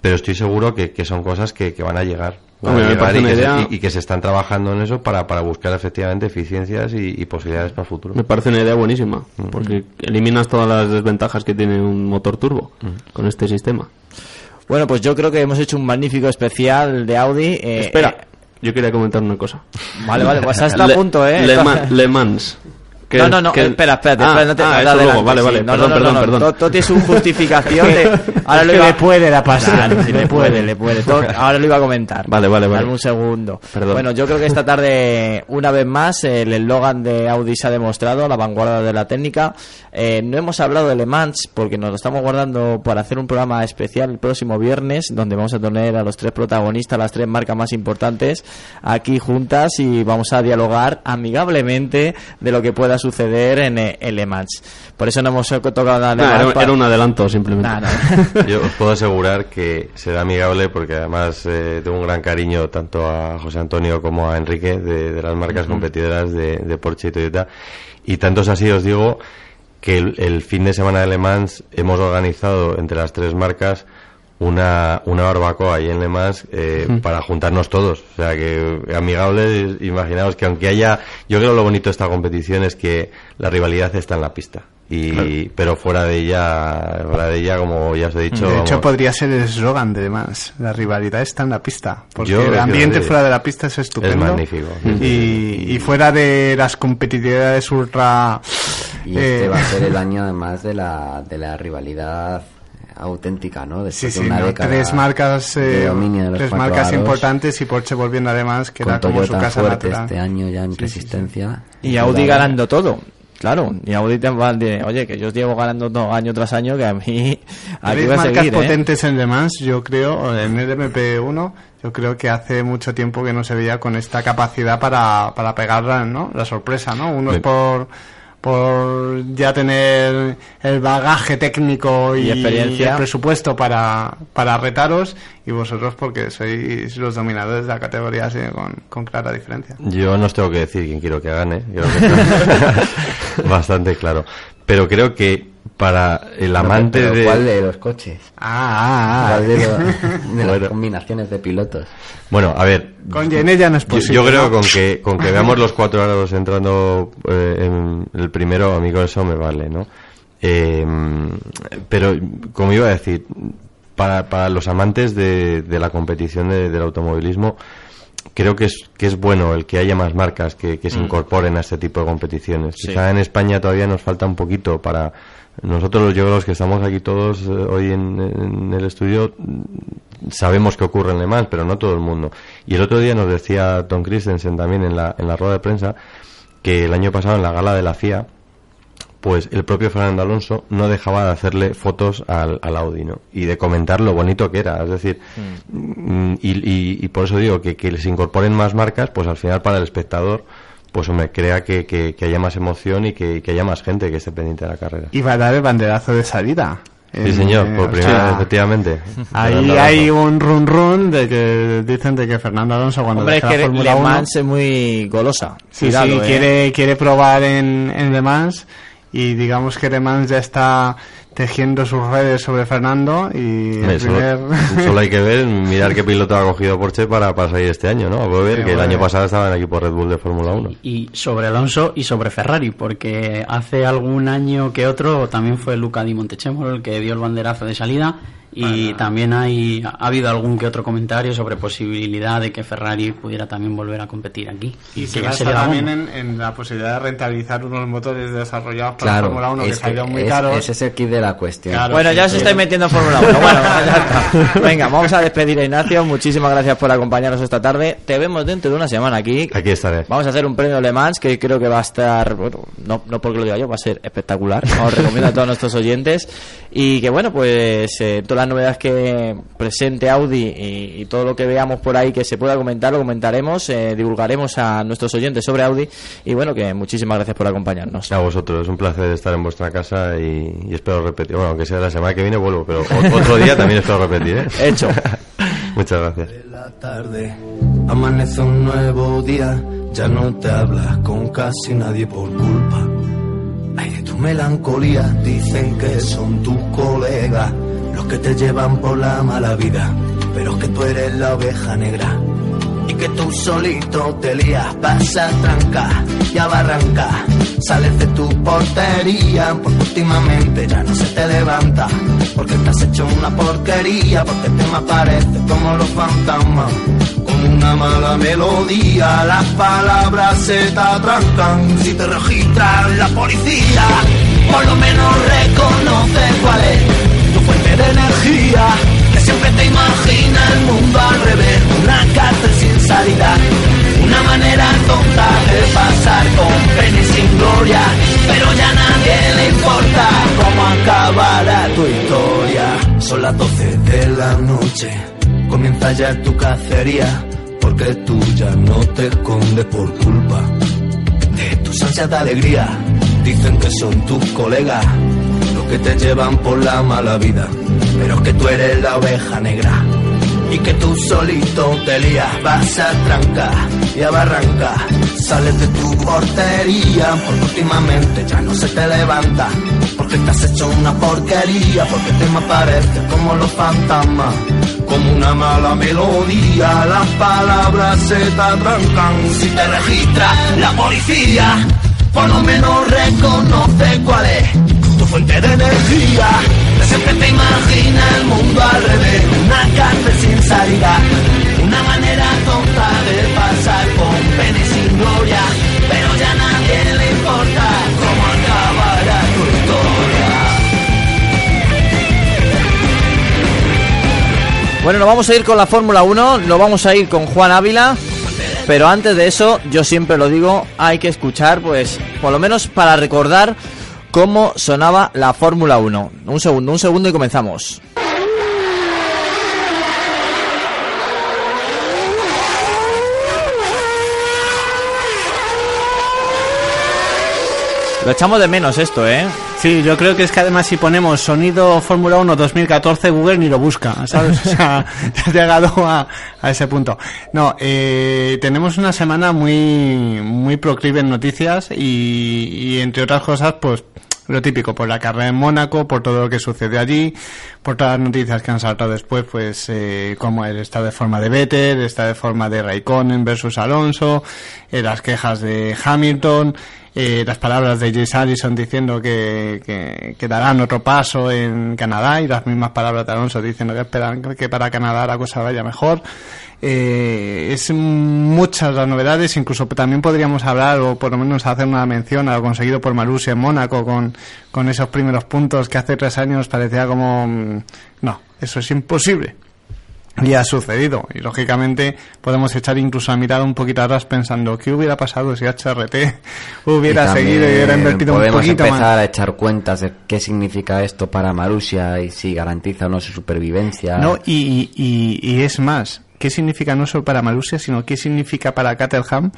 pero estoy seguro que, que son cosas que, que van a llegar, van Hombre, a me llegar parece y, que se, idea- y- y que se están trabajando en eso para, para buscar efectivamente eficiencias y, y posibilidades para el futuro. Me parece una idea buenísima, porque eliminas todas las desventajas que tiene un motor turbo con este sistema. Bueno, pues yo creo que hemos hecho un magnífico especial de Audi. eh, Espera, eh, yo quería comentar una cosa. vale, vale, pues hasta a punto, ¿eh? Le, Le Mans. No, no, no, que- espera, espérate, Ah, espera, no te ah, no te eso luego, vale, sí. vale, No, perdón, no, perdón, perdón. Todo, todo tiene su justificación de... Ahora lo iba- le puede la pasar. Claro, sí, le puede, le puede. Todo- ahora lo iba a comentar. Vale, vale, vale. Dame un segundo. Perdón. Bueno, yo creo que esta tarde, una vez más, el eslogan de Audi se ha demostrado, la vanguardia de la técnica. Eh, no hemos hablado de Le Mans porque nos lo estamos guardando para hacer un programa especial el próximo viernes, donde vamos a tener a los tres protagonistas, las tres marcas más importantes, aquí juntas y vamos a dialogar amigablemente de lo que pueda suceder en, eh, en Le Mans. Por eso no hemos tocado nada Nah, era, pa- era un adelanto simplemente. Nah, nah. Yo os puedo asegurar que será amigable porque además eh, tengo un gran cariño tanto a José Antonio como a Enrique de, de las marcas competidoras de, de Porsche y Toyota. Y tanto es así, os digo, que el, el fin de semana de Le Mans hemos organizado entre las tres marcas una, una barbacoa ahí en Le Mans eh, para juntarnos todos. O sea que amigable, imaginaos que aunque haya, yo creo lo bonito de esta competición es que la rivalidad está en la pista. Y, pero fuera de ella, fuera de ella, como ya os he dicho, de hecho, vamos, podría ser el eslogan de más. La rivalidad está en la pista. Porque Yo el ambiente fuera de la pista es estupendo. es magnífico. Y, y fuera de las competitividades ultra. Y este eh, va a ser el año además de la, de la rivalidad auténtica, ¿no? Sí, Después sí, de una ¿no? década tres marcas, de eh, dominio de los tres marcas aros, importantes y Porsche volviendo además, que era como su casa fuerte natural. este año ya en Sí, sí, sí. resistencia. Y Audi ganando todo. Claro, y Audi te va a decir, oye, que yo os llevo ganando todo año tras año, que a mí aquí Tres va a marcas seguir, ¿eh? potentes en Le Mans, yo creo, en el MP1, yo creo que hace mucho tiempo que no se veía con esta capacidad para, para pegar ¿no? la sorpresa, ¿no? Unos por, por ya tener el bagaje técnico y, Y experiencia. el presupuesto para, para retaros y vosotros porque sois los dominadores de la categoría así, con, con clara diferencia. Yo no os tengo que decir quién quiero que gane, creo que está bastante claro. Pero creo que para el amante Pero de... ¿Cuál de los coches? Ah, ah, ¿Cuál de, lo- de Bueno. las combinaciones de pilotos? Bueno, a ver, Con Jenny ya no es yo, posible. yo creo con que con que veamos los cuatro aros entrando eh, en el primero, a mí con eso me vale, ¿no? Eh, pero, como iba a decir, para, para los amantes de, de la competición de- del automovilismo, creo que es, que es bueno el que haya más marcas que, que se incorporen a este tipo de competiciones. Sí. Quizá en España todavía nos falta un poquito para nosotros, yo los que estamos aquí todos eh, hoy en, en el estudio, mm, sabemos que ocurre en Le Mans, pero no todo el mundo. Y el otro día nos decía Tom Christensen también en la, en la rueda de prensa que el año pasado en la gala de la FIA, pues el propio Fernando Alonso no dejaba de hacerle fotos al, al Audi, ¿no? Y de comentar lo bonito que era. Es decir, mm, y, y- y por eso digo que, que les incorporen más marcas, pues al final para el espectador, pues hombre, crea que, que- que haya más emoción y que, que haya más gente que esté pendiente de la carrera. Y va a dar el banderazo de salida. Sí, En- señor, por primera sea, vez, efectivamente. Ahí hay un run run de que dicen de que Fernando Alonso cuando Hombre, es que Fórmula Le 1, Mans es muy golosa. sí, Cuidado, sí, ¿eh? quiere, quiere probar en, en Le Mans y digamos que Le Mans ya está tejiendo sus redes sobre Fernando y el Hombre, solo, primer- solo hay que ver, mirar qué piloto ha cogido Porsche para, para salir este año, ¿no? Ver Sí, que el año pasado estaba en el equipo Red Bull de Fórmula 1. Y sobre Alonso y sobre Ferrari, porque hace algún año que otro también fue Luca Di Montechemolo el que dio el banderazo de salida y también hay ha habido algún que otro comentario sobre posibilidad de que Ferrari pudiera también volver a competir aquí. Y que se basa también en, en la posibilidad de rentabilizar unos motores desarrollados para Claro, Fórmula 1 que salieron muy es- caros. ese es el kit de la cuestión. Claro. Bueno, ya os sí. metiendo en Fórmula 1. Bueno, ya está. Venga, vamos a despedir a Ignacio. Muchísimas gracias por acompañarnos esta tarde. Te vemos dentro de una semana aquí. Aquí estaré. Vamos a hacer un premio Le Mans que creo que va a estar, bueno, no, no porque lo diga yo, va a ser espectacular. Os recomiendo a todos nuestros oyentes. Y que bueno, pues eh, todas las novedades que presente Audi y, y todo lo que veamos por ahí que se pueda comentar, lo comentaremos, eh, divulgaremos a nuestros oyentes sobre Audi. Y bueno, que muchísimas gracias por acompañarnos. A vosotros, es un placer estar en vuestra casa y, y espero repetir. Bueno, aunque sea la semana que viene vuelvo, pero otro día también espero repetir, ¿eh? Hecho. Muchas gracias. la tarde amanece un nuevo día ya no te hablas con casi nadie por culpa ay de tu melancolía dicen que son tus colegas los que te llevan por la mala vida pero es que tú eres la oveja negra y que tú solito te lías, vas a trancar y a barrancar. Sales de tu portería porque últimamente ya no se te levanta. Porque te has hecho una porquería, porque te me apareces como los fantasmas. Con una mala melodía, las palabras se te atrancan. Si te registra la policía, por lo menos reconoce cuál es tu fuente de energía. Siempre te imagina el mundo al revés, una cárcel sin salida, una manera tonta de pasar con pena y sin gloria, pero ya a nadie le importa cómo acabará tu historia. Son las 12 de la noche, comienza ya tu cacería, porque tú ya no te escondes por culpa de tus ansias de alegría. Dicen que son tus colegas que te llevan por la mala vida, pero es que tú eres la oveja negra y que tú solito te lías, vas a trancar y a barrancar. Sales de tu portería porque últimamente ya no se te levanta, porque te has hecho una porquería, porque te me apareces como los fantasmas. Como una mala melodía, las palabras se te atrancan. Si te registra la policía, por lo menos reconoce cuál es tu fuente de energía. De siempre te imagina el mundo al revés, una cárcel sin salida, una manera tonta de pasar con pena y sin gloria, pero ya nadie le importa cómo acabará tu historia. Bueno, nos vamos a ir con la Fórmula 1, nos vamos a ir con Juan Ávila, pero antes de eso, yo siempre lo digo, hay que escuchar, pues, por lo menos para recordar cómo sonaba la Fórmula 1. Un segundo, un segundo y comenzamos. Lo echamos de menos esto, ¿eh? Sí, yo creo que es que además si ponemos sonido Fórmula 1 2014, Google ni lo busca, ¿sabes? Llegado a, a ese punto. No, eh, tenemos una semana muy, muy proclive en noticias y, entre otras cosas, pues lo típico, por la carrera en Mónaco, por todo lo que sucede allí, por todas las noticias que han saltado después, pues eh, como el estado de forma de Vettel, el estado de forma de Raikkonen versus Alonso, eh, las quejas de Hamilton, eh, las palabras de Jace Allison diciendo que, darán otro paso en Canadá y las mismas palabras de Alonso diciendo que esperan que para Canadá la cosa vaya mejor. Eh, es muchas las novedades, incluso también podríamos hablar o por lo menos hacer una mención a lo conseguido por Marussia en Mónaco con, con esos primeros puntos que hace tres años parecía como mm, no, eso es imposible. Y ha sucedido. Y lógicamente podemos echar incluso a mirar un poquito atrás pensando qué hubiera pasado si HRT hubiera Y seguido y hubiera invertido un podemos poquito empezar más. a echar cuentas de qué significa esto para Marusia y si garantiza o no su supervivencia. No, y, y, y- es más, ¿qué significa no solo para Malusia, sino qué significa para Caterham?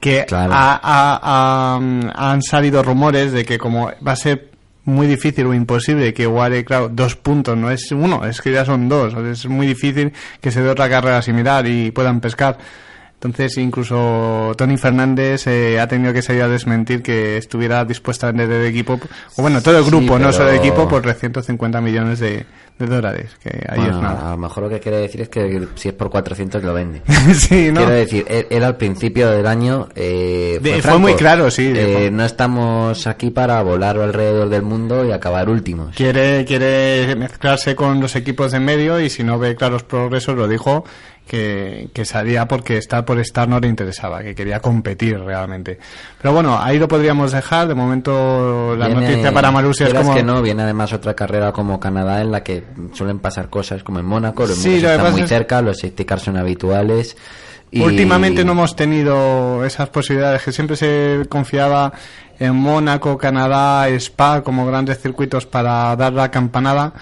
Que Claro. ha- ha- ha- han salido rumores de que como va a ser muy difícil o imposible que Ware, claro, dos puntos, no es uno, es que ya son dos, es muy difícil que se dé otra carrera similar y puedan pescar. Entonces, incluso Tony Fernández eh, ha tenido que salir a desmentir que estuviera dispuesta a vender el equipo, o bueno, todo el Sí, grupo, no solo el equipo, por 350 millones de, de dólares, que ahí Bueno, es nada. a lo mejor lo que quiere decir es que si es por 400 lo vende. sí, ¿no? Quiero decir, él, él al principio del año eh, De- fue muy claro, sí, de- Eh, no estamos aquí para volar alrededor del mundo y acabar últimos. Quiere, quiere mezclarse con los equipos de medio y si no ve claros progresos, lo dijo, que, que salía porque estar por estar no le interesaba, que quería competir realmente. Pero bueno, ahí lo podríamos dejar. De momento, la Viene- noticia para Marusia es como. que no, viene además otra carrera como Canadá en la que suelen pasar cosas como en Mónaco, los Sí, están muy es- cerca, los safety cars son habituales. Y... Últimamente no hemos tenido esas posibilidades, que siempre se confiaba en Mónaco, Canadá, Spa como grandes circuitos para dar la campanada.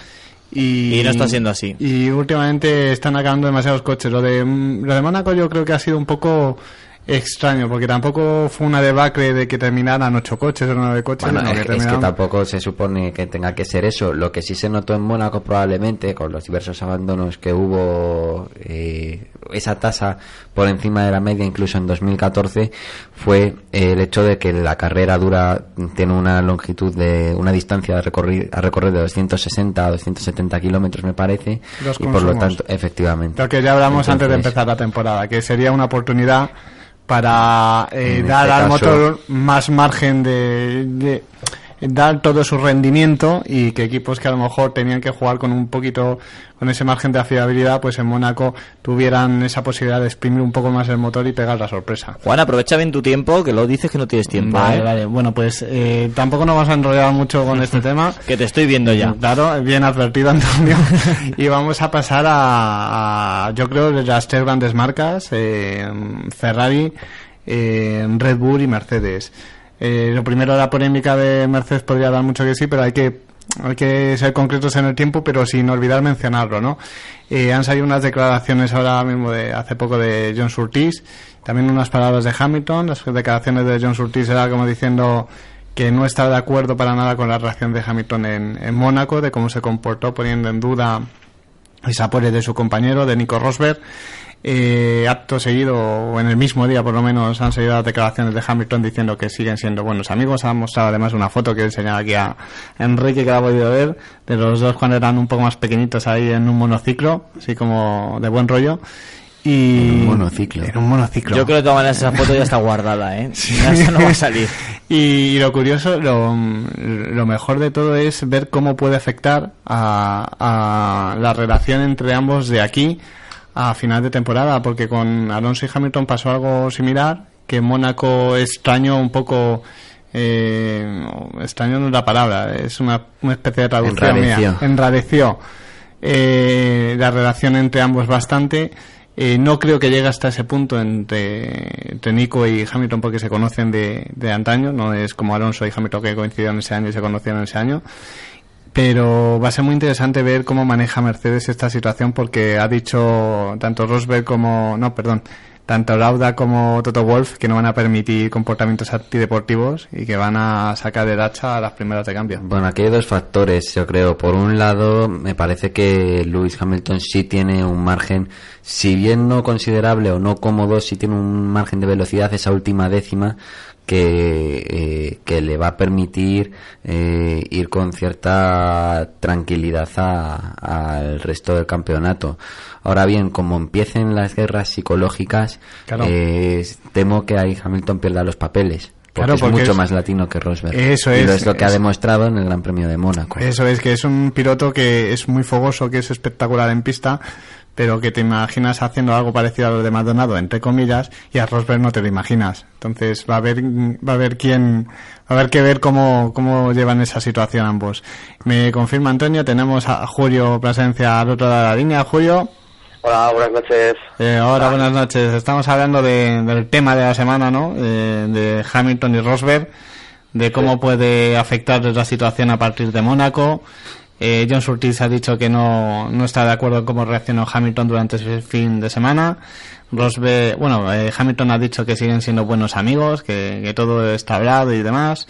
Y, Y no está siendo así. Y últimamente están acabando demasiados coches. Lo de, lo de Mónaco yo creo que ha sido un poco extraño, porque tampoco fue una debacle de que terminaran ocho coches o nueve coches. Bueno, es, es que terminaron- tampoco se supone que tenga que ser eso. Lo que sí se notó en Mónaco probablemente, con los diversos abandonos que hubo, eh, esa tasa por encima de la media incluso en 2014, fue eh, el hecho de que la carrera dura, tiene una longitud de, una distancia de recorrer, a recorrer de 260 a 270 kilómetros me parece, Los y por lo tanto, efectivamente. Lo que ya hablamos antes de empezar la temporada, que sería una oportunidad para eh, dar este al caso- motor más margen de, de- dar todo su rendimiento y que equipos que a lo mejor tenían que jugar con un poquito con ese margen de fiabilidad pues en Mónaco tuvieran esa posibilidad de exprimir un poco más el motor y pegar la sorpresa Juan, aprovecha bien tu tiempo, que lo dices que no tienes tiempo. Vale, ¿eh? vale. Bueno, pues eh, tampoco nos vamos a enrollar mucho con este tema. Que te estoy viendo ya. Claro, bien advertido, Antonio. y vamos a pasar a, a, yo creo, de las tres grandes marcas, eh, Ferrari, eh, Red Bull y Mercedes. Eh, lo primero, la polémica de Mercedes podría dar mucho que sí, pero hay que hay que ser concretos en el tiempo, pero sin olvidar mencionarlo, ¿no? Eh, han salido unas declaraciones ahora mismo de hace poco de John Surtees, también unas palabras de Hamilton, las declaraciones de John Surtees era como diciendo que no está de acuerdo para nada con la reacción de Hamilton en, en Mónaco, de cómo se comportó, poniendo en duda esa pole de su compañero, de Nico Rosberg. Eh, acto seguido, o en el mismo día por lo menos, han salido las declaraciones de Hamilton diciendo que siguen siendo buenos amigos. Han mostrado además una foto que he enseñado aquí a Enrique que la ha podido ver, de los dos cuando eran un poco más pequeñitos ahí en un monociclo, así como de buen rollo. Y En un monociclo. En un monociclo. Yo creo que de todas maneras esa foto ya está guardada, ¿eh? Ya esa no va a salir. Y, lo curioso, lo, lo mejor de todo es ver cómo puede afectar a, a la relación entre ambos de aquí a final de temporada, porque con Alonso y Hamilton pasó algo similar, que Mónaco extraño un poco, eh, extraño no es la palabra, es una, una especie de traducción mía. Enrareció. enrareció eh, la relación entre ambos bastante. Eh, no creo que llegue hasta ese punto entre, entre Nico y Hamilton porque se conocen de, de antaño, no es como Alonso y Hamilton que coincidieron ese año y se conocieron ese año. Pero va a ser muy interesante ver cómo maneja Mercedes esta situación porque ha dicho tanto Rosberg como, no, perdón, tanto Lauda como Toto Wolf que no van a permitir comportamientos antideportivos y que van a sacar el hacha a las primeras de cambio. Bueno, aquí hay dos factores, yo creo. Por un lado, me parece que Lewis Hamilton sí tiene un margen, si bien no considerable o no cómodo, sí tiene un margen de velocidad esa última décima que, eh, que le va a permitir eh, ir con cierta tranquilidad a- al resto del campeonato. Ahora bien, como empiecen las guerras psicológicas, Claro. eh, temo que ahí Hamilton pierda los papeles. Porque Claro, es porque mucho es- más latino que Rosberg. Eso y lo es, es lo que ha es- demostrado en el Gran Premio de Mónaco. Eso es, que es un piloto que es muy fogoso, que es espectacular en pista, pero que te imaginas haciendo algo parecido a lo de Maldonado, entre comillas, y a Rosberg no te lo imaginas. Entonces va a haber, va a haber quién, va a haber que ver cómo, cómo llevan esa situación ambos. Me confirma Antonio, tenemos a Julio presencia al otro lado de la línea. Julio, Hola, buenas noches. eh, hola, buenas noches. Estamos hablando de- del tema de la semana, ¿no? Eh, de Hamilton y Rosberg, de cómo puede afectar la situación a partir de Mónaco. Eh, John Surtees ha dicho que no, no está de acuerdo en cómo reaccionó Hamilton durante ese fin de semana. Rosberg, bueno, eh, Hamilton ha dicho que siguen siendo buenos amigos, que, todo está hablado y demás.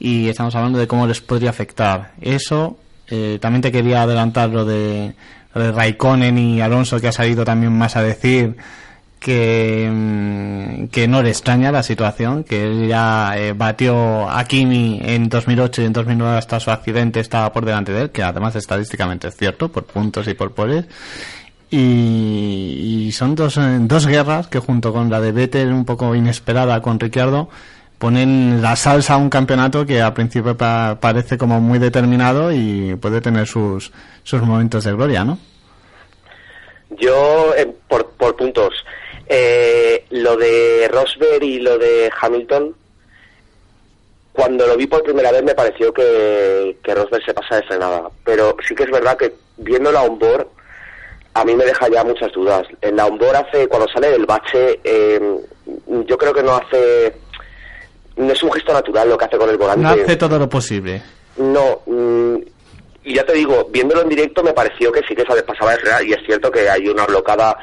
Y estamos hablando de cómo les podría afectar. Eso, eh, también te quería adelantar de, lo de Raikkonen y Alonso, que ha salido también más a decir que, mm, que no le extraña la situación, que él ya eh, batió a Kimi en 2008 y en 2009 hasta su accidente estaba por delante de él, que además estadísticamente es cierto, por puntos y por poles. Y, son dos, eh, dos guerras que junto con la de Vettel un poco inesperada con Ricciardo ponen la salsa a un campeonato que al principio pa- parece como muy determinado y puede tener sus, sus momentos de gloria, ¿no? Yo, eh, por puntos, eh, lo de Rosberg y lo de Hamilton, cuando lo vi por primera vez me pareció que, que Rosberg se pasa de frenada. Pero sí que es verdad que viendo la onboard, a mí me deja ya muchas dudas. En la onboard hace, cuando sale del bache, eh, yo creo que no hace, no es un gesto natural lo que hace con el volante. No hace todo lo posible. No, mm, y ya te digo, viéndolo en directo me pareció que sí que se pasaba de frenar y es cierto que hay una blocada,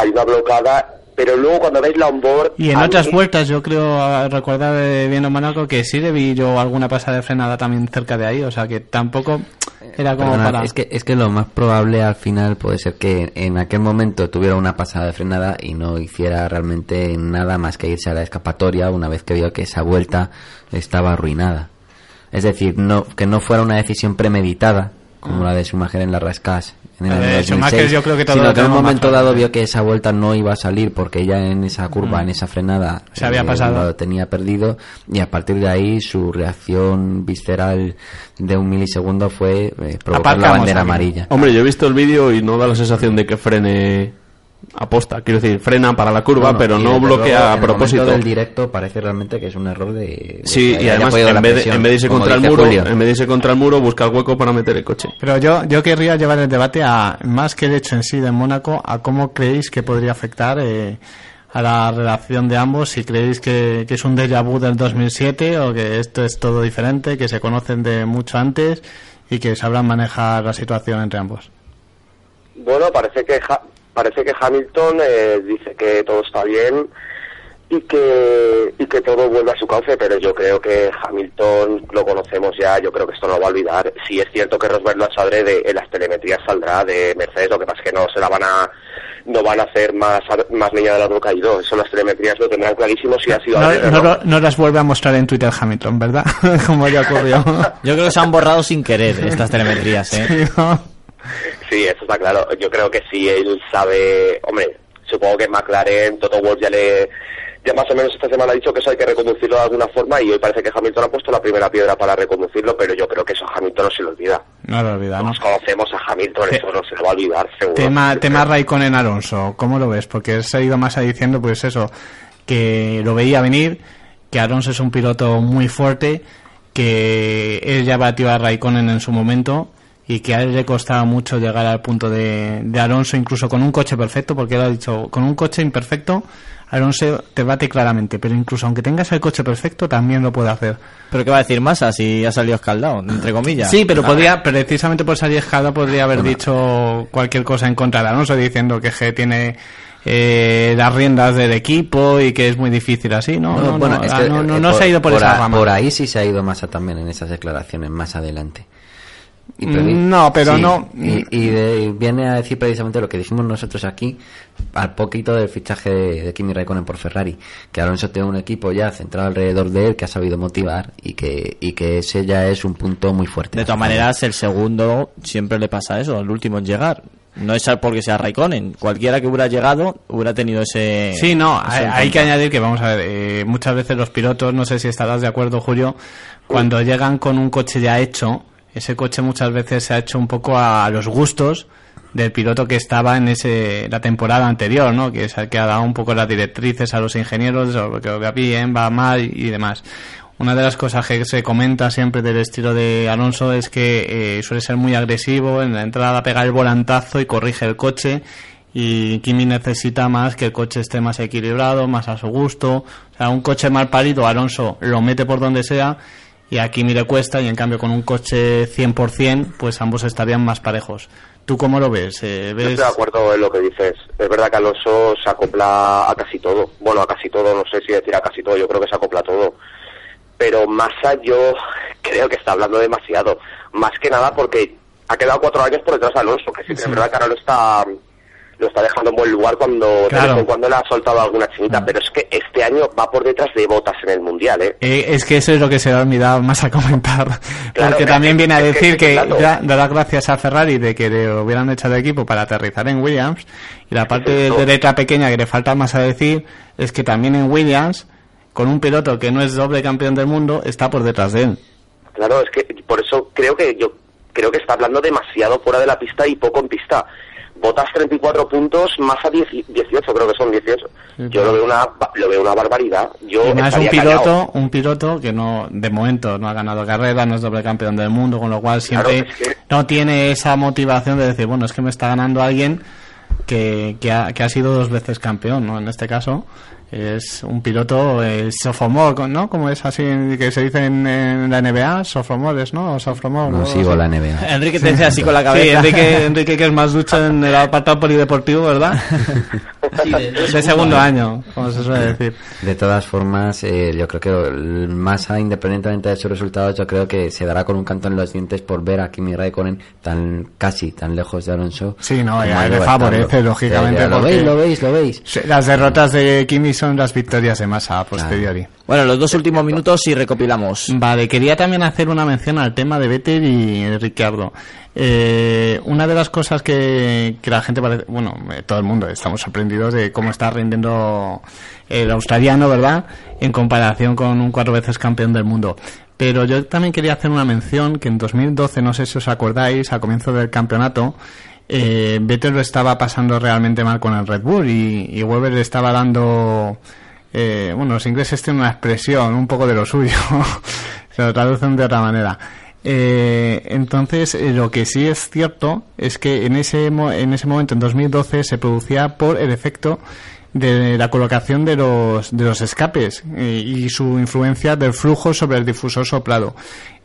hay una blocada, pero luego cuando veis la onboard... Y en otras mí- vueltas, yo creo recordar eh, viendo Mónaco que sí le vi yo alguna pasada de frenada también cerca de ahí, o sea que tampoco era como Perdona, para. es, que, es que lo más probable al final puede ser que en aquel momento tuviera una pasada de frenada y no hiciera realmente nada más que irse a la escapatoria una vez que vio que esa vuelta estaba arruinada. Es decir, no que no fuera una decisión premeditada como la de Schumacher en la Rascas en el La año de 2006, Schumacher yo creo que todo sino que en un momento dado vio que esa vuelta no iba a salir porque ya en esa curva, Mm. en esa frenada Se había eh, pasado. lo tenía perdido y a partir de ahí su reacción visceral de un milisegundo fue eh, provocar la bandera aquí. amarilla. Hombre, yo he visto el vídeo y no da la sensación de que frene aposta. Quiero decir, frena para la curva, Bueno, pero no bloquea luego, a el propósito. del directo parece realmente que es un error de... de Sí, y además en vez, de, en vez de irse contra el muro, Julio. en vez de irse contra el muro, busca el hueco para meter el coche. Pero yo, yo querría llevar el debate a, más que el hecho en sí de Mónaco, a cómo creéis que podría afectar eh, a la relación de ambos, si creéis que, que es un déjà vu del 2007 o que esto es todo diferente, que se conocen de mucho antes y que sabrán manejar la situación entre ambos. Bueno, parece que parece que Hamilton eh, dice que todo está bien y que y que todo vuelve a su cauce, pero yo creo que Hamilton lo conocemos ya, yo creo que esto no lo va a olvidar. Si es cierto que Rosberg lo sabe de en las telemetrías saldrá de Mercedes, lo que pasa es que no se la van a no van a hacer más más niña del árbol caído. Eso las telemetrías lo tendrán clarísimo si ha sido No, no no. lo- no las vuelve a mostrar en Twitter Hamilton, ¿verdad? Como ya ocurrió. Yo creo que se han borrado sin querer estas telemetrías, ¿eh? Sí, ¿no? Sí, eso está claro. Yo creo que si él sabe, hombre, supongo que McLaren, Toto Wolff ya le ya más o menos esta semana ha dicho que eso hay que reconducirlo de alguna forma y hoy parece que Hamilton ha puesto la primera piedra para reconducirlo, pero yo creo que eso a Hamilton no se le olvida. No lo olvida, ¿no? Nos conocemos a Hamilton, Te- eso no se le va a olvidar, seguro. Tema, tema Raikkonen Alonso, ¿cómo lo ves? Porque se ha ido más a diciendo, pues eso, que lo veía venir, que Alonso es un piloto muy fuerte, que él ya batió a Raikkonen en su momento y que a él le costaba mucho llegar al punto de, de Alonso, incluso con un coche perfecto, porque él ha dicho, con un coche imperfecto, Alonso te bate claramente, pero incluso aunque tengas el coche perfecto, también lo puede hacer. ¿Pero qué va a decir Massa si ha salido escaldado, entre comillas? Sí, pero Ah. podría, precisamente por salir escalado, podría haber dicho cualquier cosa en contra de Alonso, diciendo que G tiene eh, las riendas del equipo y que es muy difícil así, ¿no? No, bueno, no, es que, no, no, eh, no se ha ido por, esa a- rama. por ahí sí se ha ido Massa también en esas declaraciones, más adelante. Y no, pero Sí, no. Y, y de- y viene a decir precisamente lo que dijimos nosotros aquí, al poquito del fichaje de, de Kimi Raikkonen por Ferrari, que Alonso tiene un equipo ya centrado alrededor de él, que ha sabido motivar y que, y que ese ya es un punto muy fuerte. De todas maneras, el segundo siempre le pasa eso, el último en llegar. No es porque sea Raikkonen. Cualquiera que hubiera llegado hubiera tenido ese. Sí, no, hay, hay que añadir que, vamos a ver, eh, muchas veces los pilotos, no sé si estarás de acuerdo, Julio, cuando llegan con un coche ya hecho, ese coche muchas veces se ha hecho un poco a los gustos del piloto que estaba en ese la temporada anterior, ¿no? Que es que ha dado un poco las directrices a los ingenieros que va bien, va mal y, y demás. Una de las cosas que se comenta siempre del estilo de Alonso es que eh, suele ser muy agresivo, en la entrada pega el volantazo y corrige el coche y Kimi necesita más que el coche esté más equilibrado, más a su gusto. O sea, un coche mal parido, Alonso lo mete por donde sea y a Kimi le cuesta y en cambio con un coche 100% pues ambos estarían más parejos. ¿Tú cómo lo ves? Eh, Yo estoy de acuerdo en lo que dices. Es verdad que Alonso se acopla a casi todo. Bueno, a casi todo, no sé si decir a casi todo, yo creo que se acopla a todo. Pero Massa yo creo que está hablando demasiado. Más que nada porque ha quedado cuatro años por detrás de Alonso, que sí que es verdad que ahora lo está, lo está dejando en buen lugar cuando de Claro. vez en cuando le ha soltado alguna chinita. Pero es que este año va por detrás de botas en el Mundial, ¿eh? Eh, es que eso es lo que se le ha olvidado más a comentar. Claro, porque también que- viene a que decir ese que el dato. ya da las gracias a Ferrari de que le hubieran echado de equipo para aterrizar en Williams. Y la parte de, de letra pequeña que le falta más a decir es que también en Williams, con un piloto que no es doble campeón del mundo, está por detrás de él. Claro, es que por eso creo que yo creo que está hablando demasiado fuera de la pista y poco en pista. Botas 34 puntos, Massa 10 18, creo que son 18. Yo lo veo una lo veo una barbaridad. Yo Y más un piloto, callado. un piloto que no, de momento no ha ganado carrera, no es doble campeón del mundo, con lo cual siempre Claro, es que- no tiene esa motivación de decir, bueno, es que me está ganando alguien que, que, ha, que ha sido dos veces campeón, ¿no? En este caso es un piloto eh, sophomore, ¿no? Como es así que se dice en, en la NBA, sophomores, ¿no? O sophomore, No ¿no? sigo Sí. la NBA. Enrique te dice así con la cabeza. Sí, Enrique, Enrique que es más ducho en el apartado polideportivo, ¿verdad? de segundo año, como se suele decir. De todas formas, eh, yo creo que Massa, independientemente de sus resultados, yo creo que se dará con un canto en los dientes por ver a Kimi Raikkonen tan casi tan lejos de Alonso. Sí, no, ya le favorece, lógicamente, Ya, ya, Lo porque- veis, lo veis, lo veis. Sí, Las derrotas de Kimi son las victorias de Massa a posteriori. Bueno, los dos últimos minutos y recopilamos. Vale, quería también hacer una mención al tema de Vettel y Ricciardo. Eh, una de las cosas que, que la gente parece, bueno, eh, todo el mundo estamos sorprendidos de cómo está rindiendo el australiano, ¿verdad? En comparación con un cuatro veces campeón del mundo. Pero yo también quería hacer una mención que en 2012, no sé si os acordáis, a comienzo del campeonato, eh, Vettel lo estaba pasando realmente mal con el Red Bull y, y Weber le estaba dando eh, bueno, los ingleses tienen una expresión un poco de lo suyo, se lo traducen de otra manera. Eh, entonces, eh, lo que sí es cierto es que en ese, en ese momento, en 2012, se producía por el efecto de la colocación de los, de los escapes y su influencia del flujo sobre el difusor soplado.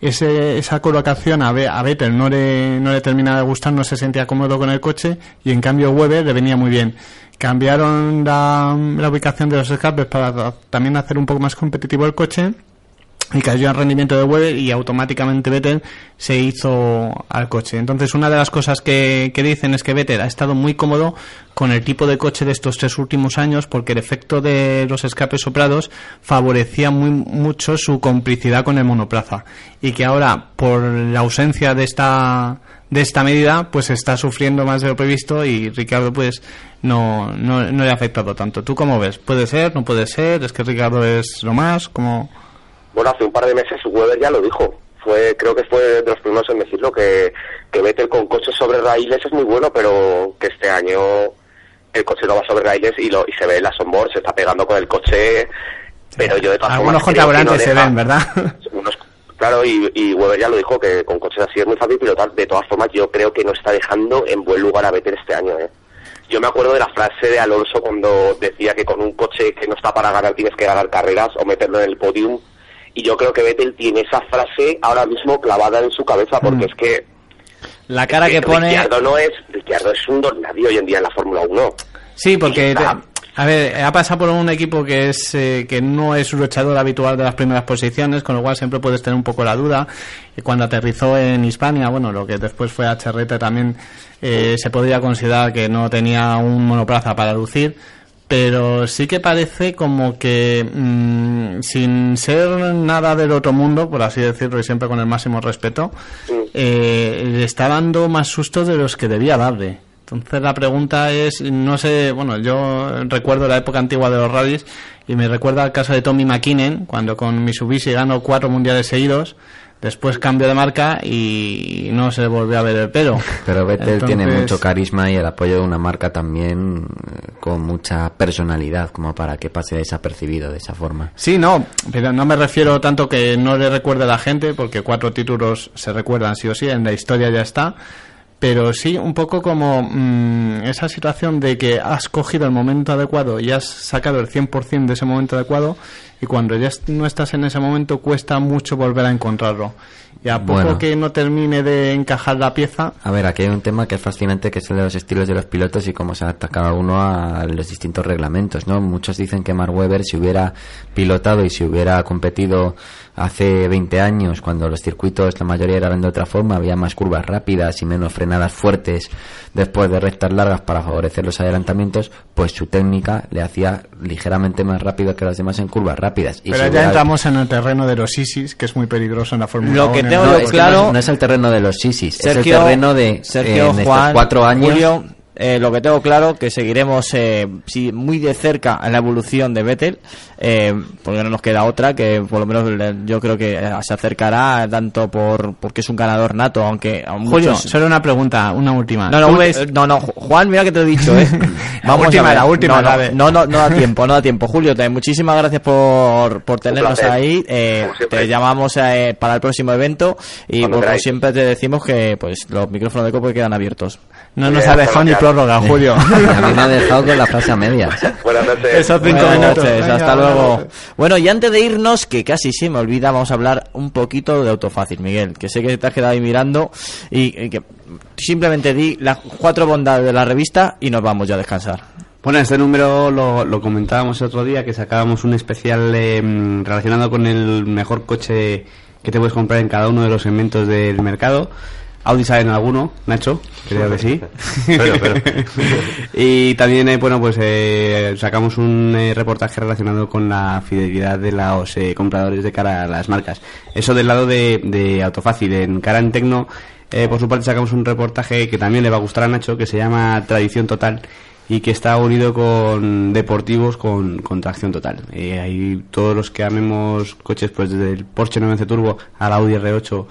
Ese, esa colocación a, a Vettel no le, no le terminaba de gustar, no se sentía cómodo con el coche y en cambio Weber le venía muy bien. Cambiaron la, la ubicación de los escapes para también hacer un poco más competitivo el coche y cayó en rendimiento de Weber y automáticamente Vettel se hizo al coche. Entonces una de las cosas que, que dicen es que Vettel ha estado muy cómodo con el tipo de coche de estos tres últimos años porque el efecto de los escapes soplados favorecía muy mucho su complicidad con el monoplaza y que ahora por la ausencia de esta de esta medida pues está sufriendo más de lo previsto y Ricardo pues no, no, no le ha afectado tanto. ¿Tú cómo ves? ¿Puede ser? ¿No puede ser? ¿Es que Ricardo es lo más? como Bueno, hace un par de meses Weber ya lo dijo. Fue, creo que fue de los primeros en decirlo que, que Vettel con coches sobre raíles es muy bueno, pero que este año el coche no va sobre raíles y, lo, y se ve en la onboard, se está pegando con el coche. Pero yo de todas Algunos no contravolantes se ven, ¿verdad? unos- claro, y, y Weber ya lo dijo que con coches así es muy fácil pilotar. De todas formas, yo creo que no está dejando en buen lugar a Vettel este año. ¿eh? Yo me acuerdo de la frase de Alonso cuando decía que con un coche que no está para ganar tienes que ganar carreras o meterlo en el podium. Y yo creo que Vettel tiene esa frase ahora mismo clavada en su cabeza porque Mm. es que La cara que pone... Ricciardo no es Ricciardo es un don nadie hoy en día en la Fórmula 1. Sí, porque Está- te- a ver, ha pasado por un equipo que es eh, que no es un luchador habitual de las primeras posiciones, con lo cual siempre puedes tener un poco la duda. Y cuando aterrizó en Hispania, bueno, lo que después fue HRT también eh, se podría considerar que no tenía un monoplaza para lucir. Pero sí que parece como que, mm, sin ser nada del otro mundo, por así decirlo, y siempre con el máximo respeto, eh, le está dando más sustos de los que debía darle. Entonces la pregunta es, no sé, bueno, yo recuerdo la época antigua de los rallies y me recuerda el caso de Tommy McKinnon, cuando con Mitsubishi ganó cuatro mundiales seguidos, después cambió de marca y no se volvió a ver el pelo. Pero Vettel tiene mucho carisma y el apoyo de una marca también eh, con mucha personalidad como para que pase desapercibido de esa forma. Sí, no, pero no me refiero tanto que no le recuerde a la gente, porque cuatro títulos se recuerdan sí o sí, en la historia ya está, pero sí un poco como mm, esa situación de que has cogido el momento adecuado y has sacado el 100% de ese momento adecuado y cuando ya no estás en ese momento cuesta mucho volver a encontrarlo. Y a poco Bueno. que no termine de encajar la pieza, A ver, aquí hay un tema que es fascinante, que es el de los estilos de los pilotos y cómo se adapta cada uno a los distintos reglamentos, ¿no? Muchos dicen que Mark Webber, si hubiera pilotado y si hubiera competido hace 20 años, cuando los circuitos, la mayoría eran de otra forma, había más curvas rápidas y menos frenadas fuertes después de rectas largas para favorecer los adelantamientos, pues su técnica le hacía ligeramente más rápido que los demás en curvas rápidas. Y pero ya entramos en el terreno de los ISIS, que es muy peligroso en la Fórmula Lo que 1, tengo en No, el- es que claro- no es, no es el terreno de los sisis, es el Sergio, terreno de Sergio, en estos Juan, cuatro años. Julio, eh, lo que tengo claro que seguiremos eh, muy de cerca en la evolución de Vettel, eh, porque no nos queda otra que por lo menos le- yo creo que eh, se acercará tanto por porque es un ganador nato, aunque a Julio, muchos- solo una pregunta, una última. no, no, ¿Tú ul- ves- eh, no, no, Ju- Juan, mira que te he dicho, ¿eh? Vamos última, a ver. la última, no, la no, no, no, no da tiempo, no da tiempo. Julio, te, muchísimas gracias por, por tenernos ahí. eh, te llamamos eh, para el próximo evento y como siempre te decimos que pues los micrófonos de copo quedan abiertos. No nos ha dejado ni. Prórroga, Julio. A mí me ha dejado con la frase a medias. Buenas noches. Esos cinco Buenas minutos. noches, Venga, hasta luego. Bueno, y antes de irnos, que casi se me olvida, vamos a hablar un poquito de Autofácil, Miguel, que sé que te has quedado ahí mirando y, y que simplemente di las cuatro bondades de la revista y nos vamos ya a descansar. Bueno, este número lo, lo comentábamos el otro día, que sacábamos un especial eh, relacionado con el mejor coche que te puedes comprar en cada uno de los segmentos del mercado. Audi sabe en alguno, Nacho, creo que sí. Pero, pero. y también, eh, bueno, pues eh, sacamos un eh, reportaje relacionado con la fidelidad de los eh, compradores de cara a las marcas. Eso del lado de, de Autofácil. En cara en Tecno, eh, por su parte, sacamos un reportaje que también le va a gustar a Nacho, que se llama Tradición Total y que está unido con deportivos con, con tracción total. Eh, ahí todos los que amemos coches, pues desde el Porsche 911 Turbo al Audi R8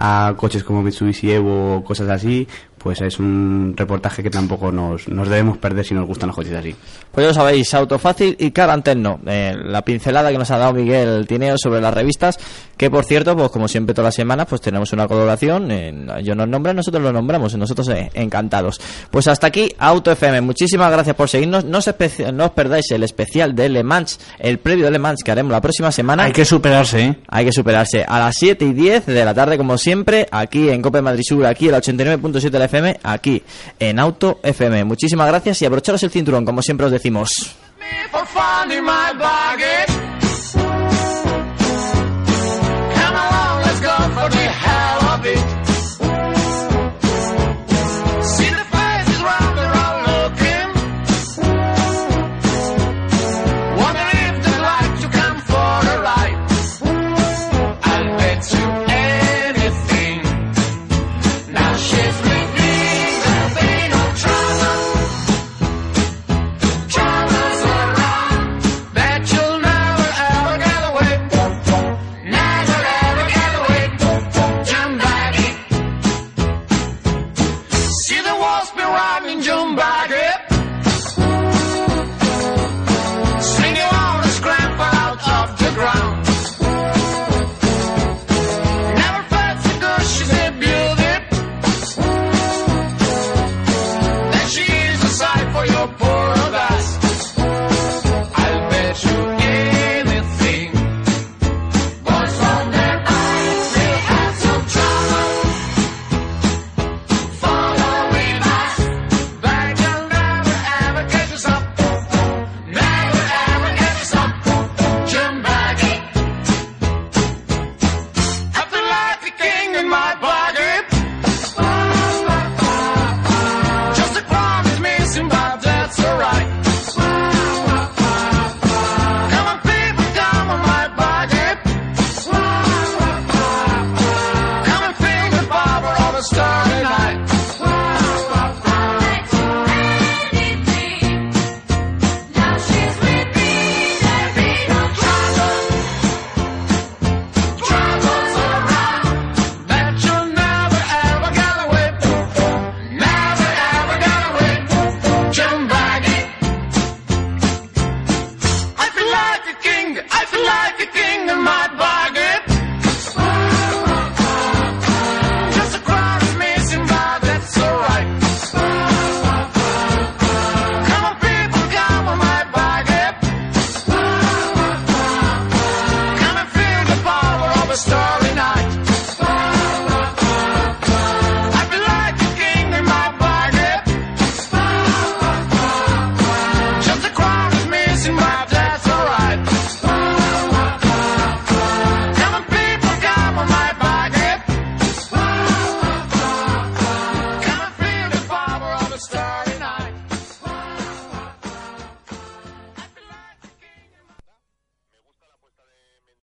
a coches como Mitsubishi Evo o cosas así, pues es un reportaje que tampoco nos, nos debemos perder si nos gustan los coches así. Pues ya lo sabéis, Autofácil y Caranterno. Eh, la pincelada que nos ha dado Miguel Tineo sobre las revistas, que por cierto, pues como siempre todas las semanas, pues tenemos una colaboración. eh, ellos nos nombran, nosotros lo nombramos, y nosotros eh, encantados. Pues hasta aquí, Auto FM. Muchísimas gracias por seguirnos. No os, no os perdáis el especial de Le Mans, el previo de Le Mans que haremos la próxima semana. Hay que superarse, ¿eh? Hay que superarse a las 7 y 10 de la tarde, como siempre, aquí en Cope Madrid Sur, aquí el 89.7 de la FM, aquí en Auto FM. Muchísimas gracias y abrocharos el cinturón, como siempre os decimos.